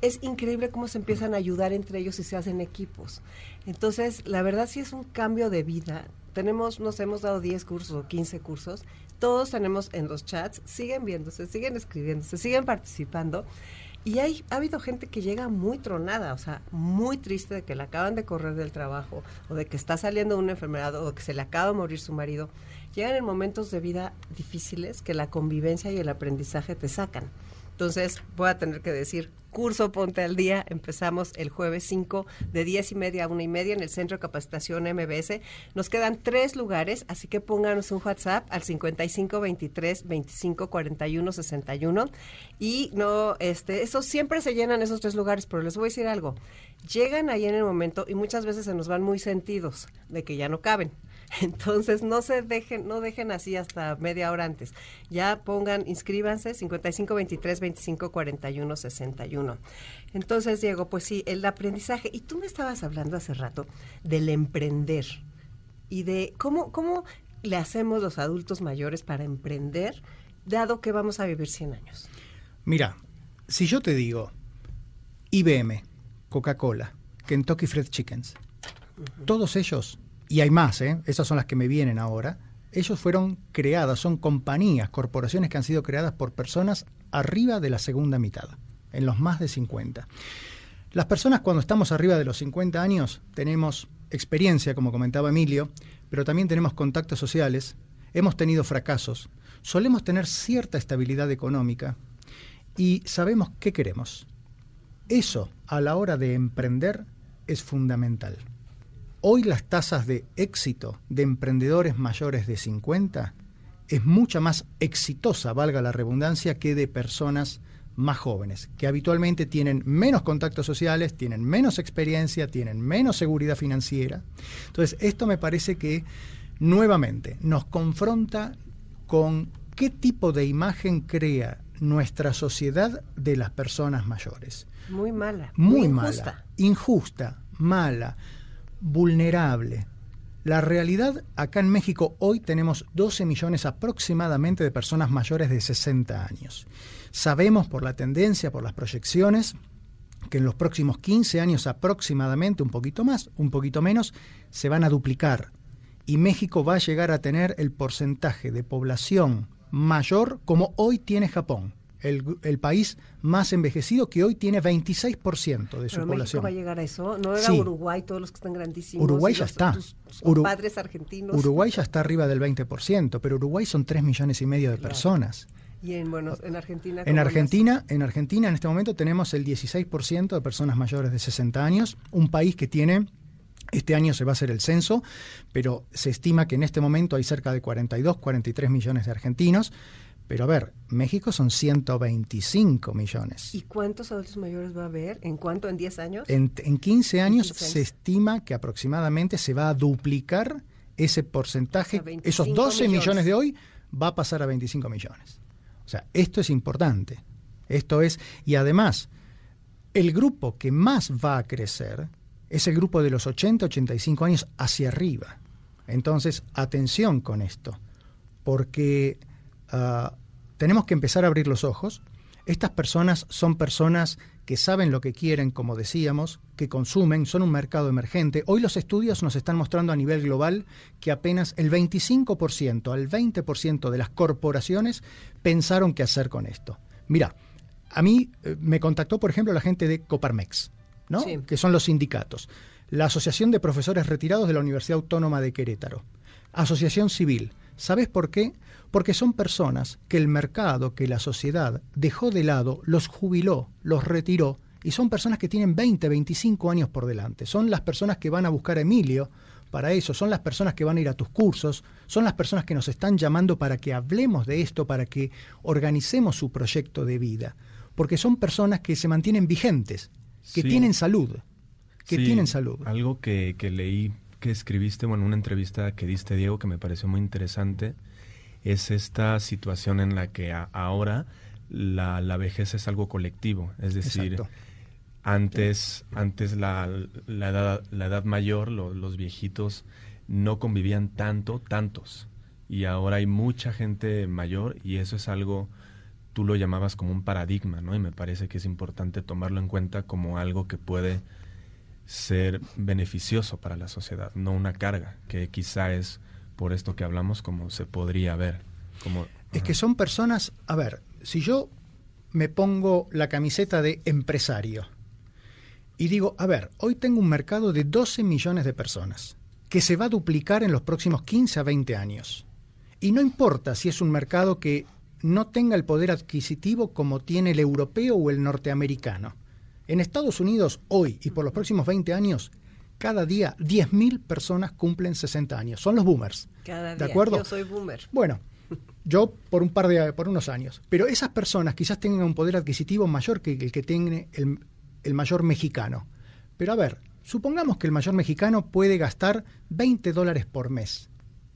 C: es increíble cómo se empiezan a ayudar entre ellos y se hacen equipos. Entonces, la verdad sí es un cambio de vida. Tenemos, nos hemos dado 10 cursos o 15 cursos. Todos tenemos en los chats, siguen viéndose, siguen escribiéndose, siguen participando. Y hay, ha habido gente que llega muy tronada, o sea, muy triste de que la acaban de correr del trabajo, o de que está saliendo una enfermedad, o que se le acaba de morir su marido. Llegan en momentos de vida difíciles que la convivencia y el aprendizaje te sacan. Entonces, voy a tener que decir, curso Ponte al Día, empezamos el jueves 5 de 10 y media a una y media en el Centro de Capacitación MBS. Nos quedan tres lugares, así que pónganos un WhatsApp al 55 23 25 41 61 y no, este, eso siempre se llenan esos tres lugares, pero les voy a decir algo, llegan ahí en el momento y muchas veces se nos van muy sentidos de que ya no caben. Entonces, no se dejen, no dejen así hasta media hora antes. Ya pongan, inscríbanse 55 23 25 41 61. Entonces, Diego, pues sí, el aprendizaje. Y tú me estabas hablando hace rato del emprender y de cómo, cómo le hacemos los adultos mayores para emprender, dado que vamos a vivir 100 años.
D: Mira, si yo te digo IBM, Coca-Cola, Kentucky Fried Chickens, todos ellos y hay más, ¿eh? esas son las que me vienen ahora, ellos fueron creadas, son compañías, corporaciones que han sido creadas por personas arriba de la segunda mitad, en los más de 50. Las personas cuando estamos arriba de los 50 años tenemos experiencia, como comentaba Emilio, pero también tenemos contactos sociales, hemos tenido fracasos, solemos tener cierta estabilidad económica y sabemos qué queremos. Eso a la hora de emprender es fundamental. Hoy las tasas de éxito de emprendedores mayores de 50 es mucha más exitosa, valga la redundancia, que de personas más jóvenes, que habitualmente tienen menos contactos sociales, tienen menos experiencia, tienen menos seguridad financiera. Entonces, esto me parece que nuevamente nos confronta con qué tipo de imagen crea nuestra sociedad de las personas mayores.
C: Muy mala.
D: Muy, mala. Injusta, mala vulnerable. La realidad, acá en México hoy tenemos 12 millones aproximadamente de personas mayores de 60 años. Sabemos por la tendencia, por las proyecciones, que en los próximos 15 años aproximadamente, un poquito más, un poquito menos, se van a duplicar. Y México va a llegar a tener el porcentaje de población mayor como hoy tiene Japón el, país más envejecido que hoy tiene 26% de su
C: Pero
D: población.
C: México va a llegar a eso? ¿No era Uruguay todos los que están grandísimos?
D: Uruguay ya está.
C: padres argentinos.
D: Uruguay ya está arriba del 20%, pero Uruguay son 3 millones y medio de personas.
C: ¿Y en, bueno, en Argentina?
D: En Argentina, en Argentina en este momento tenemos el 16% de personas mayores de 60 años, un país que tiene este año se va a hacer el censo, pero se estima que en este momento hay cerca de 42, 43 millones de argentinos. Pero a ver, México son 125 millones.
C: ¿Y cuántos adultos mayores va a haber? ¿En cuánto? ¿En 10 años?
D: En, 15 años se estima que aproximadamente se va a duplicar ese porcentaje, esos 12 millones. de hoy, va a pasar a 25 millones. O sea, esto es importante. Esto es, y además, el grupo que más va a crecer es el grupo de los 80, 85 años hacia arriba. Entonces, atención con esto, porque ah, tenemos que empezar a abrir los ojos. Estas personas son personas que saben lo que quieren, como decíamos, que consumen, son un mercado emergente. Hoy los estudios nos están mostrando a nivel global que apenas el 25% al 20% de las corporaciones pensaron qué hacer con esto. Mira, a mí eh, me contactó, por ejemplo, la gente de Coparmex, ¿no? que son los sindicatos, la Asociación de Profesores Retirados de la Universidad Autónoma de Querétaro, Asociación Civil. ¿Sabes por qué? Porque son personas que el mercado, que la sociedad dejó de lado, los jubiló, los retiró, y son personas que tienen 20, 25 años por delante. Son las personas que van a buscar a Emilio para eso, son las personas que van a ir a tus cursos, son las personas que nos están llamando para que hablemos de esto, para que organicemos su proyecto de vida, porque son personas que se mantienen vigentes, que tienen salud, que tienen salud.
E: Algo que, que leí, que escribiste, bueno, una entrevista que diste, Diego, que me pareció muy interesante, es esta situación en la que ahora la, la, vejez es algo colectivo, es decir, antes, antes la, la, edad, la edad mayor, los viejitos no convivían tanto, tantos, y ahora hay mucha gente mayor y eso es algo, tú lo llamabas como un paradigma, ¿no? Y me parece que es importante tomarlo en cuenta como algo que puede ser beneficioso para la sociedad, no una carga, que quizá es por esto que hablamos como se podría ver. Como,
D: es que son personas, a ver, si yo me pongo la camiseta de empresario y digo, a ver, hoy tengo un mercado de 12 millones de personas que se va a duplicar en los próximos 15 a 20 años. Y no importa si es un mercado que no tenga el poder adquisitivo como tiene el europeo o el norteamericano. En Estados Unidos, hoy y por los próximos 20 años, cada día 10.000 personas cumplen 60 años. Son los boomers.
C: Cada
D: día. ¿De acuerdo?
C: Yo soy boomer.
D: Bueno, yo por un par de por unos años. Pero esas personas quizás tengan un poder adquisitivo mayor que el que tiene el, el mayor mexicano. Pero a ver, supongamos que el mayor mexicano puede gastar 20 dólares por mes.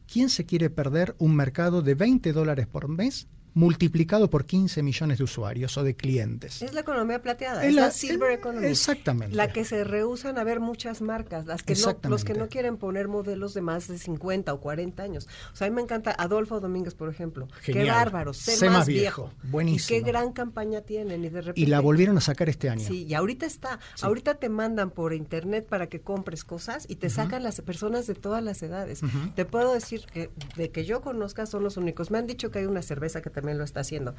D: ¿Quién se quiere perder un mercado de 20 dólares por mes multiplicado por 15 millones de usuarios o de clientes.
C: Es la economía plateada, es, la, silver economy.
D: Exactamente.
C: La que se rehusan a ver muchas marcas, las que no, los que no quieren poner modelos de más de 50 o 40 años. O sea, a mí me encanta Adolfo Domínguez, por ejemplo. Qué bárbaro, sé, más, viejo.
D: Buenísimo.
C: Y qué gran campaña tienen y de repente
D: Y la volvieron a sacar este año.
C: Sí, y ahorita está. Ahorita te mandan por internet para que compres cosas y te sacan las personas de todas las edades. Te puedo decir que de que yo conozca son los únicos. Me han dicho que hay una cerveza que también lo está haciendo.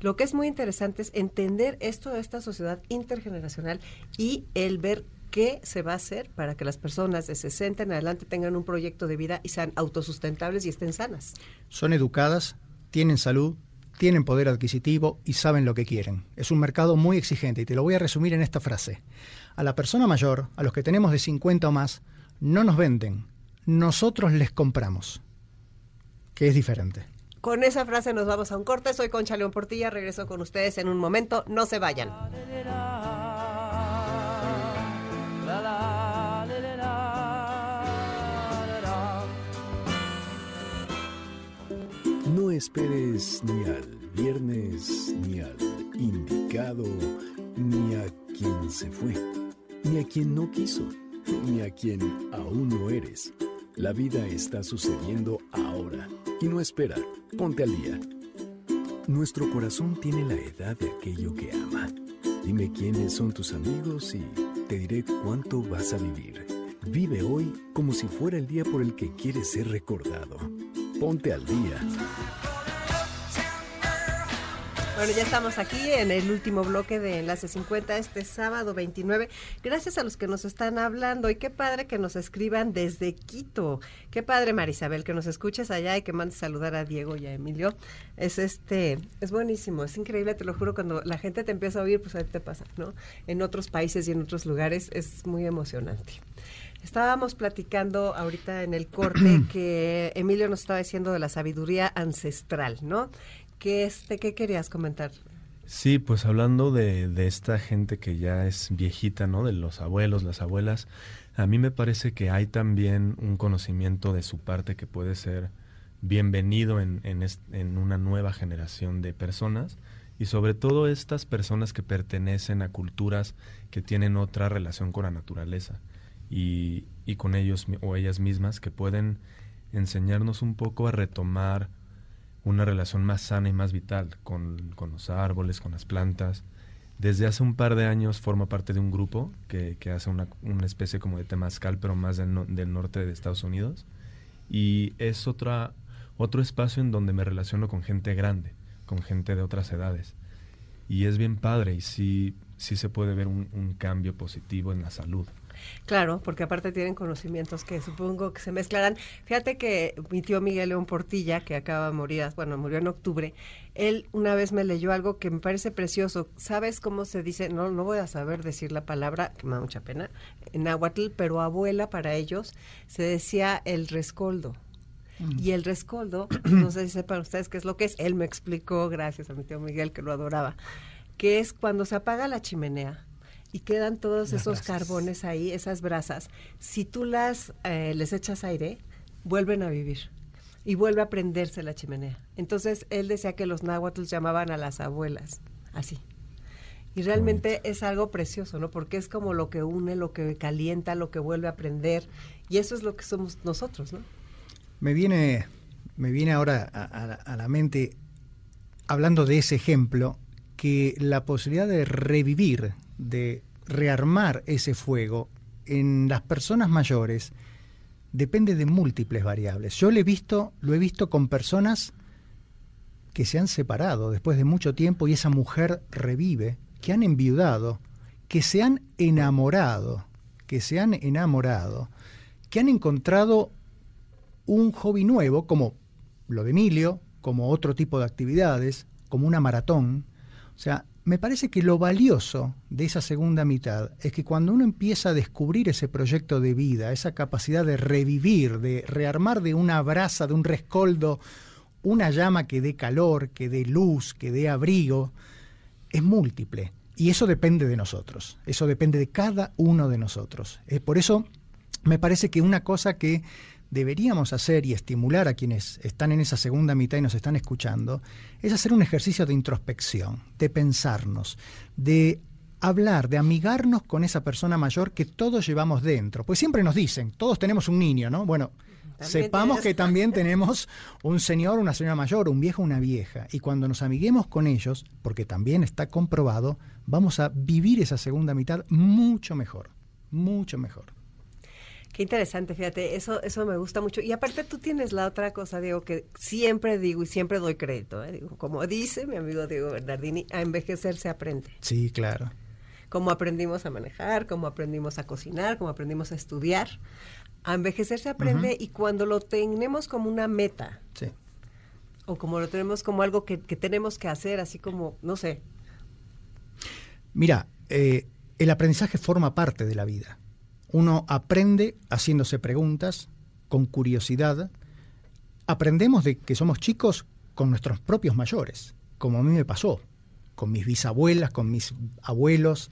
C: Lo que es muy interesante es entender esto de esta sociedad intergeneracional y el ver qué se va a hacer para que las personas de 60 en adelante tengan un proyecto de vida y sean autosustentables y estén sanas.
D: Son educadas, tienen salud, tienen poder adquisitivo y saben lo que quieren. Es un mercado muy exigente y te lo voy a resumir en esta frase. A la persona mayor, a los que tenemos de 50 o más, no nos venden, nosotros les compramos, que es diferente.
C: Con esa frase nos vamos a un corte. Soy Concha León Portilla. Regreso con ustedes en un momento. No se vayan.
B: No esperes ni al viernes, ni al indicado, ni a quien se fue, ni a quien no quiso, ni a quien aún no eres. La vida está sucediendo ahora y no espera. Ponte al día. Nuestro corazón tiene la edad de aquello que ama. Dime quiénes son tus amigos y te diré cuánto vas a vivir. Vive hoy como si fuera el día por el que quieres ser recordado. Ponte al día.
C: Bueno, ya estamos aquí en el último bloque de Enlace 50 este sábado 29. Gracias a los que nos están hablando y qué padre que nos escriban desde Quito. Qué padre Marisabel que nos escuches allá y que mandes saludar a Diego y a Emilio. Es este es buenísimo, es increíble, te lo juro cuando la gente te empieza a oír, pues ahí te pasa, ¿no? En otros países y en otros lugares es muy emocionante. Estábamos platicando ahorita en el corte que Emilio nos estaba diciendo de la sabiduría ancestral, ¿no? ¿Qué, este, ¿Qué querías comentar?
E: Sí, pues hablando de, de, esta gente que ya es viejita, ¿no? De los abuelos, las abuelas. A mí me parece que hay también un conocimiento de su parte que puede ser bienvenido en, en, una nueva generación de personas y sobre todo estas personas que pertenecen a culturas que tienen otra relación con la naturaleza y, y con ellos o ellas mismas que pueden enseñarnos un poco a retomar una relación más sana y más vital con, con los árboles, con las plantas, desde hace un par de años forma parte de un grupo que, que hace una, una, especie como de temazcal, pero más del, norte de Estados Unidos. Y es otra, otro espacio en donde me relaciono con gente grande, con gente de otras edades. Y es bien padre y sí, sí se puede ver un cambio positivo en la salud.
C: Claro, porque aparte tienen conocimientos que supongo que se mezclarán. Fíjate que mi tío Miguel León Portilla, que acaba de morir, bueno, murió en octubre, él una vez me leyó algo que me parece precioso. ¿Sabes cómo se dice? No, no voy a saber decir la palabra, que me da mucha pena, en náhuatl, pero abuela para ellos se decía el rescoldo. Mm. Y el rescoldo, no sé si sepan ustedes qué es lo que es, él me explicó, gracias a mi tío Miguel que lo adoraba, que es cuando se apaga la chimenea y quedan todos esos carbones ahí, esas brasas. Si tú las eh, les echas aire, vuelven a vivir y vuelve a prenderse la chimenea. Entonces él decía que los náhuatls llamaban a las abuelas así. Y realmente es algo precioso, ¿no? Porque es como lo que une, lo que calienta, lo que vuelve a prender. Y eso es lo que somos nosotros, ¿no?
D: Me viene, me viene ahora a la mente, hablando de ese ejemplo, que la posibilidad de revivir de rearmar ese fuego en las personas mayores depende de múltiples variables. Yo lo he visto, lo he visto con personas que se han separado después de mucho tiempo y esa mujer revive, que han enviudado, que se han enamorado, que se han enamorado, que han encontrado un hobby nuevo, como lo de Emilio, como otro tipo de actividades, como una maratón. O sea, me parece que lo valioso de esa segunda mitad es que cuando uno empieza a descubrir ese proyecto de vida, esa capacidad de revivir, de rearmar de una brasa, de un rescoldo, una llama que dé calor, que dé luz, que dé abrigo, es múltiple. Y eso depende de nosotros, eso depende de cada uno de nosotros. Eh, por eso me parece que una cosa que deberíamos hacer y estimular a quienes están en esa segunda mitad y nos están escuchando, es hacer un ejercicio de introspección, de pensarnos, de hablar, de amigarnos con esa persona mayor que todos llevamos dentro. Pues siempre nos dicen, todos tenemos un niño, ¿no? Bueno, sepamos que también tenemos un señor, una señora mayor, un viejo, una vieja. Y cuando nos amiguemos con ellos, porque también está comprobado, vamos a vivir esa segunda mitad mucho mejor, mucho mejor.
C: Qué interesante, fíjate, eso, eso me gusta mucho. Y aparte tú tienes la otra cosa, Diego, que siempre digo y siempre doy crédito, ¿eh? digo, como dice mi amigo Diego Bernardini, a envejecer se aprende.
D: Sí, claro.
C: Como aprendimos a manejar, como aprendimos a cocinar, como aprendimos a estudiar. A envejecer se aprende y cuando lo tenemos como una meta,
D: sí.
C: o como lo tenemos como algo que, tenemos que hacer, así como, no sé.
D: Mira, eh, el aprendizaje forma parte de la vida uno aprende haciéndose preguntas, con curiosidad. Aprendemos de que somos chicos con nuestros propios mayores, como a mí me pasó, con mis bisabuelas, con mis abuelos,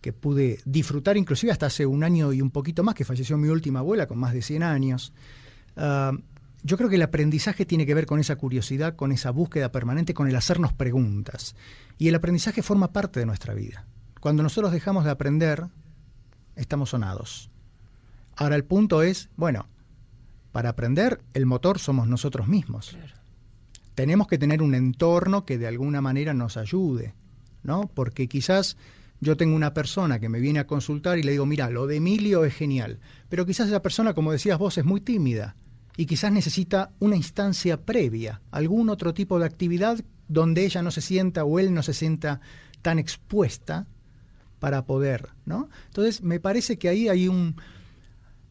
D: que pude disfrutar inclusive hasta hace un año y un poquito más, que falleció mi última abuela con más de 100 años. Ah, yo creo que el aprendizaje tiene que ver con esa curiosidad, con esa búsqueda permanente, con el hacernos preguntas. Y el aprendizaje forma parte de nuestra vida. Cuando nosotros dejamos de aprender, estamos sonados. Ahora el punto es, bueno, para aprender el motor somos nosotros mismos. Tenemos que tener un entorno que de alguna manera nos ayude, ¿no? Porque quizás yo tengo una persona que me viene a consultar y le digo, mira, lo de Emilio es genial, pero quizás esa persona, como decías vos, es muy tímida y quizás necesita una instancia previa, algún otro tipo de actividad donde ella no se sienta o él no se sienta tan expuesta para poder, ¿no? Entonces, me parece que ahí hay un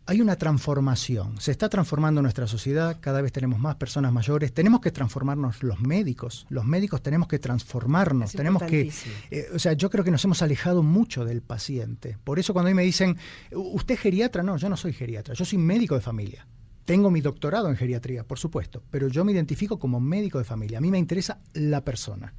D: hay una transformación. Se está transformando nuestra sociedad, cada vez tenemos más personas mayores, tenemos que transformarnos los médicos, los médicos tenemos que transformarnos, tenemos que eh, o sea, yo creo que nos hemos alejado mucho del paciente. Por eso cuando a mí me dicen, "¿Usted es geriatra?" No, yo no soy geriatra, yo soy médico de familia. Tengo mi doctorado en geriatría, por supuesto, pero yo me identifico como médico de familia. A mí me interesa la persona.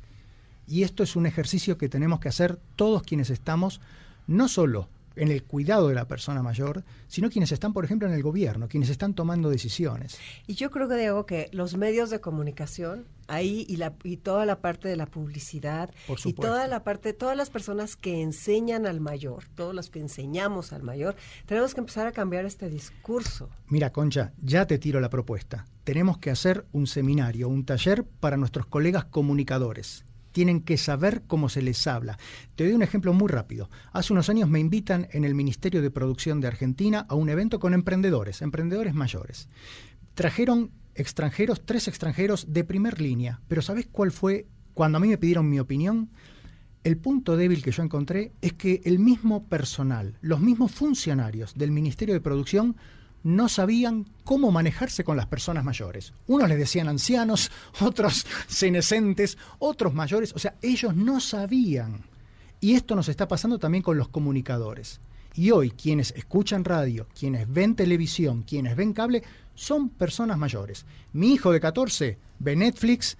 D: Y esto es un ejercicio que tenemos que hacer todos quienes estamos, no solo en el cuidado de la persona mayor, sino quienes están, por ejemplo, en el gobierno, quienes están tomando decisiones.
C: Y yo creo que, Diego, que los medios de comunicación, ahí y, la, y toda la parte de la publicidad, y toda la parte, todas las personas que enseñan al mayor, todos los que enseñamos al mayor, tenemos que empezar a cambiar este discurso.
D: Mira, Concha, ya te tiro la propuesta. Tenemos que hacer un seminario, un taller para nuestros colegas comunicadores tienen que saber cómo se les habla. Te doy un ejemplo muy rápido. Hace unos años me invitan en el Ministerio de Producción de Argentina a un evento con emprendedores, emprendedores mayores. Trajeron extranjeros, tres extranjeros de primer línea, pero ¿sabes cuál fue cuando a mí me pidieron mi opinión? El punto débil que yo encontré es que el mismo personal, los mismos funcionarios del Ministerio de Producción no sabían cómo manejarse con las personas mayores. Unos les decían ancianos, otros senescentes, otros mayores, o sea, ellos no sabían. Y esto nos está pasando también con los comunicadores. Y hoy quienes escuchan radio, quienes ven televisión, quienes ven cable, son personas mayores. Mi hijo de 14 ve Netflix,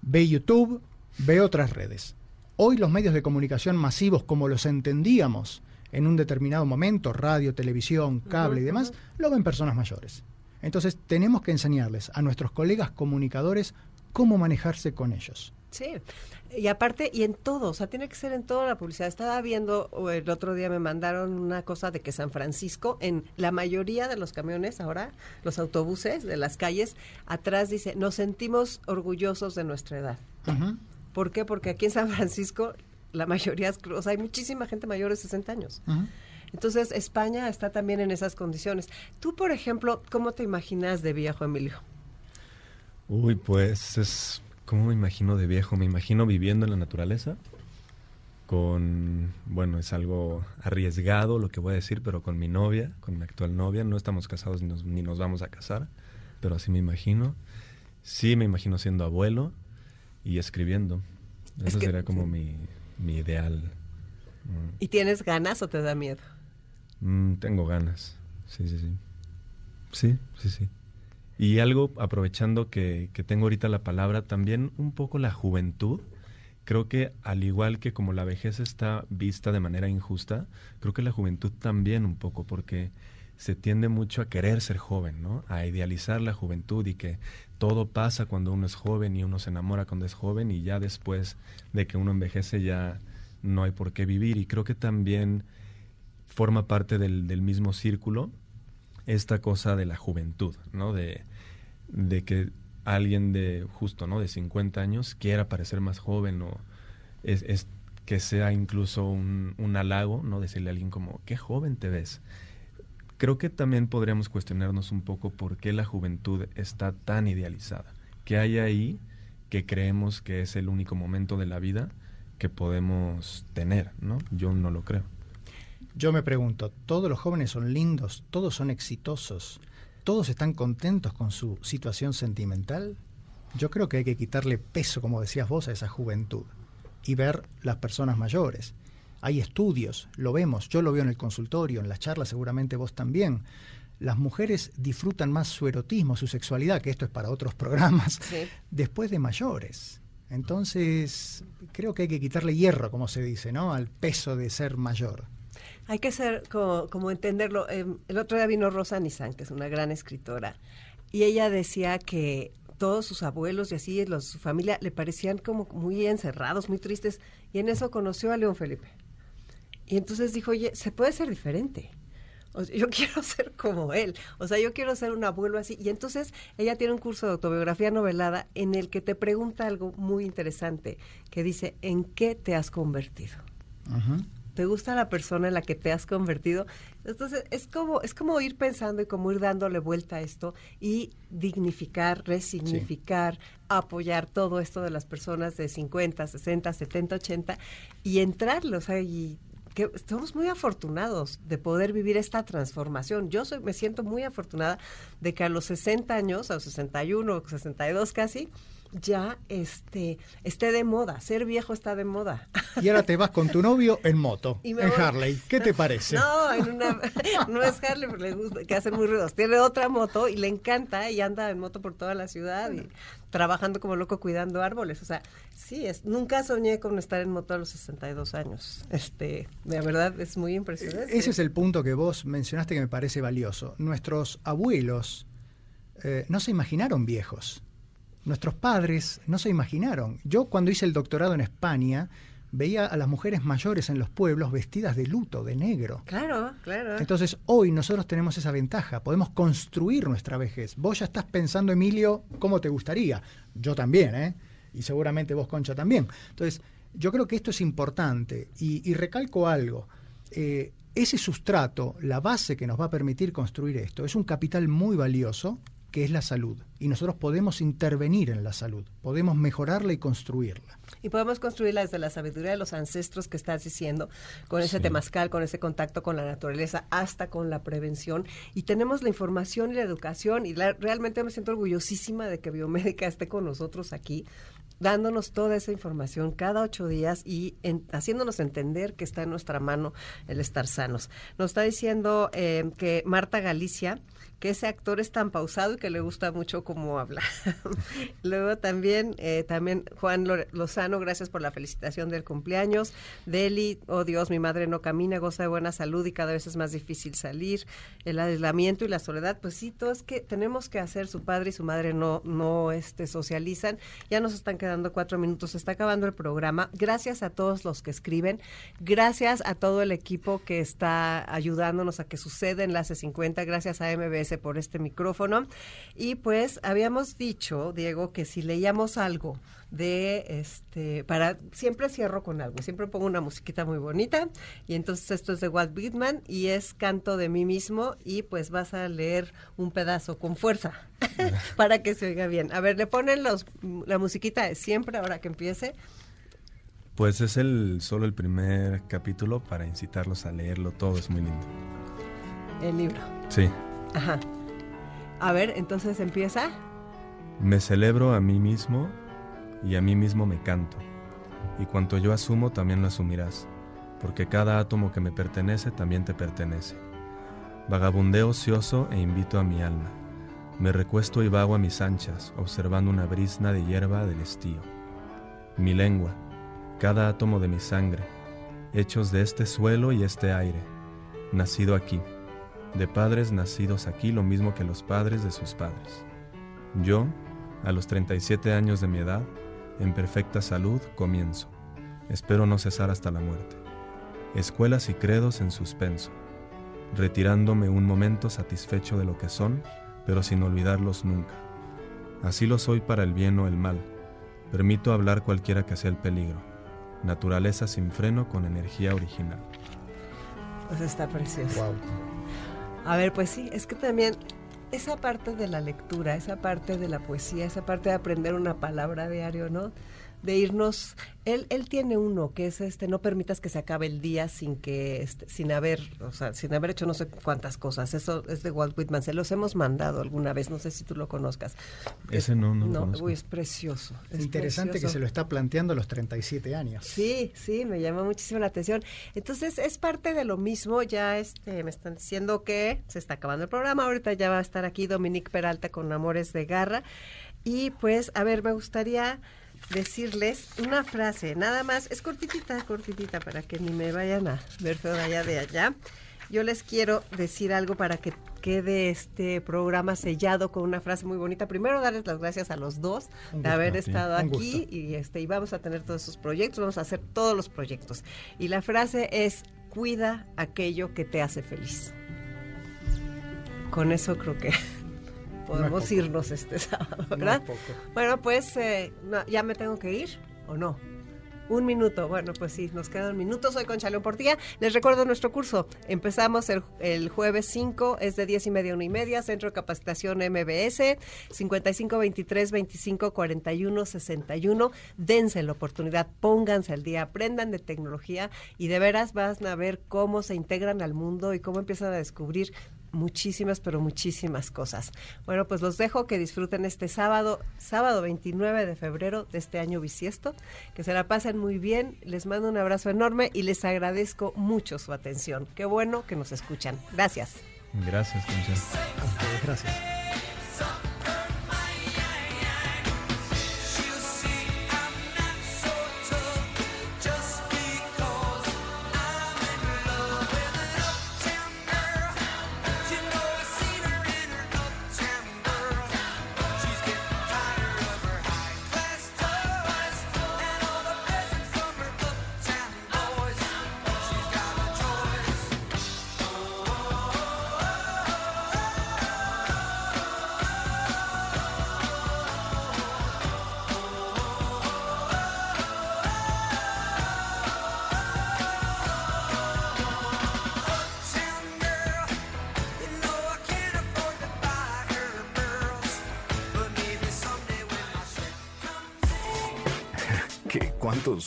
D: ve YouTube, ve otras redes. Hoy los medios de comunicación masivos como los entendíamos en un determinado momento, radio, televisión, cable y demás, lo ven personas mayores. Entonces tenemos que enseñarles a nuestros colegas comunicadores cómo manejarse con ellos.
C: Sí, y aparte, y en todo, o sea, tiene que ser en toda la publicidad. Estaba viendo, el otro día me mandaron una cosa de que San Francisco, en la mayoría de los camiones ahora, los autobuses de las calles, atrás dice, nos sentimos orgullosos de nuestra edad. ¿Por qué? Porque aquí en San Francisco la mayoría, o sea, hay muchísima gente mayor de 60 años. Entonces, España está también en esas condiciones. Tú, por ejemplo, ¿cómo te imaginas de viejo, Emilio?
E: Uy, pues es, ¿cómo me imagino de viejo? Me imagino viviendo en la naturaleza, con, bueno, es algo arriesgado lo que voy a decir, pero con mi novia, con mi actual novia, no estamos casados ni nos, ni nos vamos a casar, pero así me imagino. Sí, me imagino siendo abuelo y escribiendo. Eso sería como mi, mi ideal.
C: ¿Y tienes ganas o te da miedo?
E: Mm, tengo ganas, sí, sí, sí. Sí, sí, sí. Y algo, aprovechando que, que, tengo ahorita la palabra, también un poco la juventud. Creo que al igual que como la vejez está vista de manera injusta, creo que la juventud también un poco, porque se tiende mucho a querer ser joven, ¿no? A idealizar la juventud y que todo pasa cuando uno es joven y uno se enamora cuando es joven y ya después de que uno envejece ya no hay por qué vivir. Y creo que también forma parte del, mismo círculo esta cosa de la juventud, ¿no? De, de que alguien de justo, ¿no? De 50 años quiera parecer más joven o es, es que sea incluso un, un halago, ¿no? Decirle a alguien como, qué joven te ves creo que también podríamos cuestionarnos un poco por qué la juventud está tan idealizada. ¿Qué hay ahí que creemos que es el único momento de la vida que podemos tener? ¿no? Yo no lo creo.
D: Yo me pregunto, ¿todos los jóvenes son lindos? ¿Todos son exitosos? ¿Todos están contentos con su situación sentimental? Yo creo que hay que quitarle peso, como decías vos, a esa juventud y ver las personas mayores. Hay estudios, lo vemos, yo lo veo en el consultorio, en las charlas seguramente vos también. Las mujeres disfrutan más su erotismo, su sexualidad, que esto es para otros programas, después de mayores. Entonces, creo que hay que quitarle hierro, como se dice, ¿no? Al peso de ser mayor.
C: Hay que ser, como, entenderlo. Em, el otro día vino Rosa Nissan, que es una gran escritora, y ella decía que todos sus abuelos y así, los, su familia, le parecían como muy encerrados, muy tristes, y en eso conoció a León Felipe. Y entonces dijo, oye, se puede ser diferente. yo quiero ser como él. O sea, yo quiero ser un abuelo así. Y entonces ella tiene un curso de autobiografía novelada en el que te pregunta algo muy interesante, que dice, ¿en qué te has convertido? ¿Te gusta la persona en la que te has convertido? Entonces, es como, es como ir pensando y como ir dándole vuelta a esto y dignificar, resignificar, apoyar todo esto de las personas de 50, 60, 70, 80 y o sea, y que estamos muy afortunados de poder vivir esta transformación. Yo soy, me siento muy afortunada de que a los 60 años, a los 61, 62 casi, ya este esté de moda, ser viejo está de moda.
D: Y ahora te vas con tu novio en moto, en Harley. ¿Qué te parece?
C: No, en una, no es Harley, porque le gusta, que hacen muy ruidos. Tiene otra moto y le encanta y anda en moto por toda la ciudad y trabajando como loco cuidando árboles. O sea, sí, es, nunca soñé con estar en moto a los 62 años. Este, de verdad es muy impresionante.
D: Ese es el punto que vos mencionaste que me parece valioso. Nuestros abuelos eh, no se imaginaron viejos. Nuestros padres no se imaginaron. Yo cuando hice el doctorado en España veía a las mujeres mayores en los pueblos vestidas de luto, de negro.
C: Claro, claro.
D: Entonces hoy nosotros tenemos esa ventaja, podemos construir nuestra vejez. Vos ya estás pensando, Emilio, cómo te gustaría. Yo también, ¿eh? Y seguramente vos, Concha, también. Entonces, yo creo que esto es importante y, recalco algo. Eh, ese sustrato, la base que nos va a permitir construir esto, es un capital muy valioso que es la salud. Y nosotros podemos intervenir en la salud, podemos mejorarla y construirla.
C: Y podemos construirla desde la sabiduría de los ancestros que estás diciendo, con ese temazcal, con ese contacto con la naturaleza, hasta con la prevención. Y tenemos la información y la educación, y realmente me siento orgullosísima de que Biomédica esté con nosotros aquí, dándonos toda esa información cada ocho días y haciéndonos entender que está en nuestra mano el estar sanos. Nos está diciendo eh, que Marta Galicia, que ese actor es tan pausado y que le gusta mucho cómo habla. Luego también, eh, también Juan Lozano, gracias por la felicitación del cumpleaños. Deli, oh Dios, mi madre no camina, goza de buena salud y cada vez es más difícil salir. El aislamiento y la soledad, pues sí, todo es que tenemos que hacer, su padre y su madre no, no este, socializan. Ya nos están quedando cuatro minutos, está acabando el programa. Gracias a todos los que escriben, gracias a todo el equipo que está ayudándonos a que suceda Enlace 50, gracias a MBS por este micrófono. Y pues habíamos dicho, Diego, que si leíamos algo de este para siempre cierro con algo, siempre pongo una musiquita muy bonita y entonces esto es de Walt Whitman y es canto de mí mismo y pues vas a leer un pedazo con fuerza para que se oiga bien. A ver, le ponen los la musiquita de siempre ahora que empiece.
E: Pues es el solo el primer capítulo para incitarlos a leerlo todo, es muy lindo.
C: El libro.
E: Sí.
C: Ajá. A ver, entonces empieza.
E: Me celebro a mí mismo y a mí mismo me canto. Y cuanto yo asumo, también lo asumirás, porque cada átomo que me pertenece también te pertenece. Vagabundeo ocioso e invito a mi alma. Me recuesto y vago a mis anchas, observando una brisna de hierba del estío. Mi lengua, cada átomo de mi sangre, hechos de este suelo y este aire, nacido aquí de padres nacidos aquí lo mismo que los padres de sus padres. Yo, a los 37 años de mi edad, en perfecta salud, comienzo. Espero no cesar hasta la muerte. Escuelas y credos en suspenso, retirándome un momento satisfecho de lo que son, pero sin olvidarlos nunca. Así lo soy para el bien o el mal. Permito hablar cualquiera que sea el peligro. Naturaleza sin freno con energía original.
C: Pues está precioso. A ver, pues sí, es que también esa parte de la lectura, esa parte de la poesía, esa parte de aprender una palabra diario, ¿no? De irnos, él, él tiene uno que es este, no permitas que se acabe el día sin que, este, sin haber, o sea, sin haber hecho no sé cuántas cosas. Eso es de Walt Whitman, se los hemos mandado alguna vez, no sé si tú lo conozcas.
E: Ese no, no.
C: No, uy, es precioso.
D: Es Interesante que se lo está planteando a los 37 años.
C: Sí, sí, me llama muchísimo la atención. Entonces, es parte de lo mismo, ya este, me están diciendo que se está acabando el programa, ahorita ya va a estar aquí Dominique Peralta con Amores de Garra. Y pues, a ver, me gustaría decirles una frase, nada más, es cortitita, cortitita, para que ni me vayan a ver feo de allá de allá. Yo les quiero decir algo para que quede este programa sellado con una frase muy bonita. Primero, darles las gracias a los dos de haber estado aquí y, este, y vamos a tener todos esos proyectos, vamos a hacer todos los proyectos. Y la frase es, cuida aquello que te hace feliz. Con eso creo que podemos irnos este sábado, ¿verdad? bueno, pues eh, ya me tengo que ir o no. Un minuto. Bueno, pues sí, nos queda un minuto. Soy Concha León Portilla. Les recuerdo nuestro curso. Empezamos el, el jueves 5, es de 10 y media a 1 y media, Centro de Capacitación MBS, 55 23 25 41 61. Dense la oportunidad, pónganse al día, aprendan de tecnología y de veras van a ver cómo se integran al mundo y cómo empiezan a descubrir muchísimas, pero muchísimas cosas. Bueno, pues los dejo que disfruten este sábado, sábado 29 de febrero de este año bisiesto, que se la pasen muy bien, les mando un abrazo enorme y les agradezco mucho su atención. Qué bueno que nos escuchan. Gracias.
E: Gracias, Concha.
F: Gracias.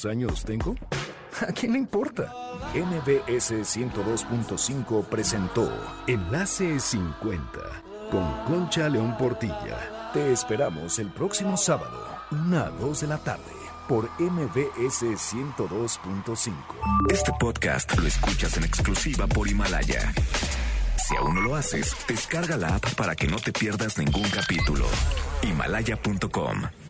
B: ¿Cuántos años tengo? ¿A quién le importa? NBS 102.5 presentó Enlace 50 con Concha León Portilla. Te esperamos el próximo sábado, una a 2 de la tarde, por MBS 102.5.
A: Este podcast lo escuchas en exclusiva por Himalaya. Si aún no lo haces, descarga la app para que no te pierdas ningún capítulo. Himalaya.com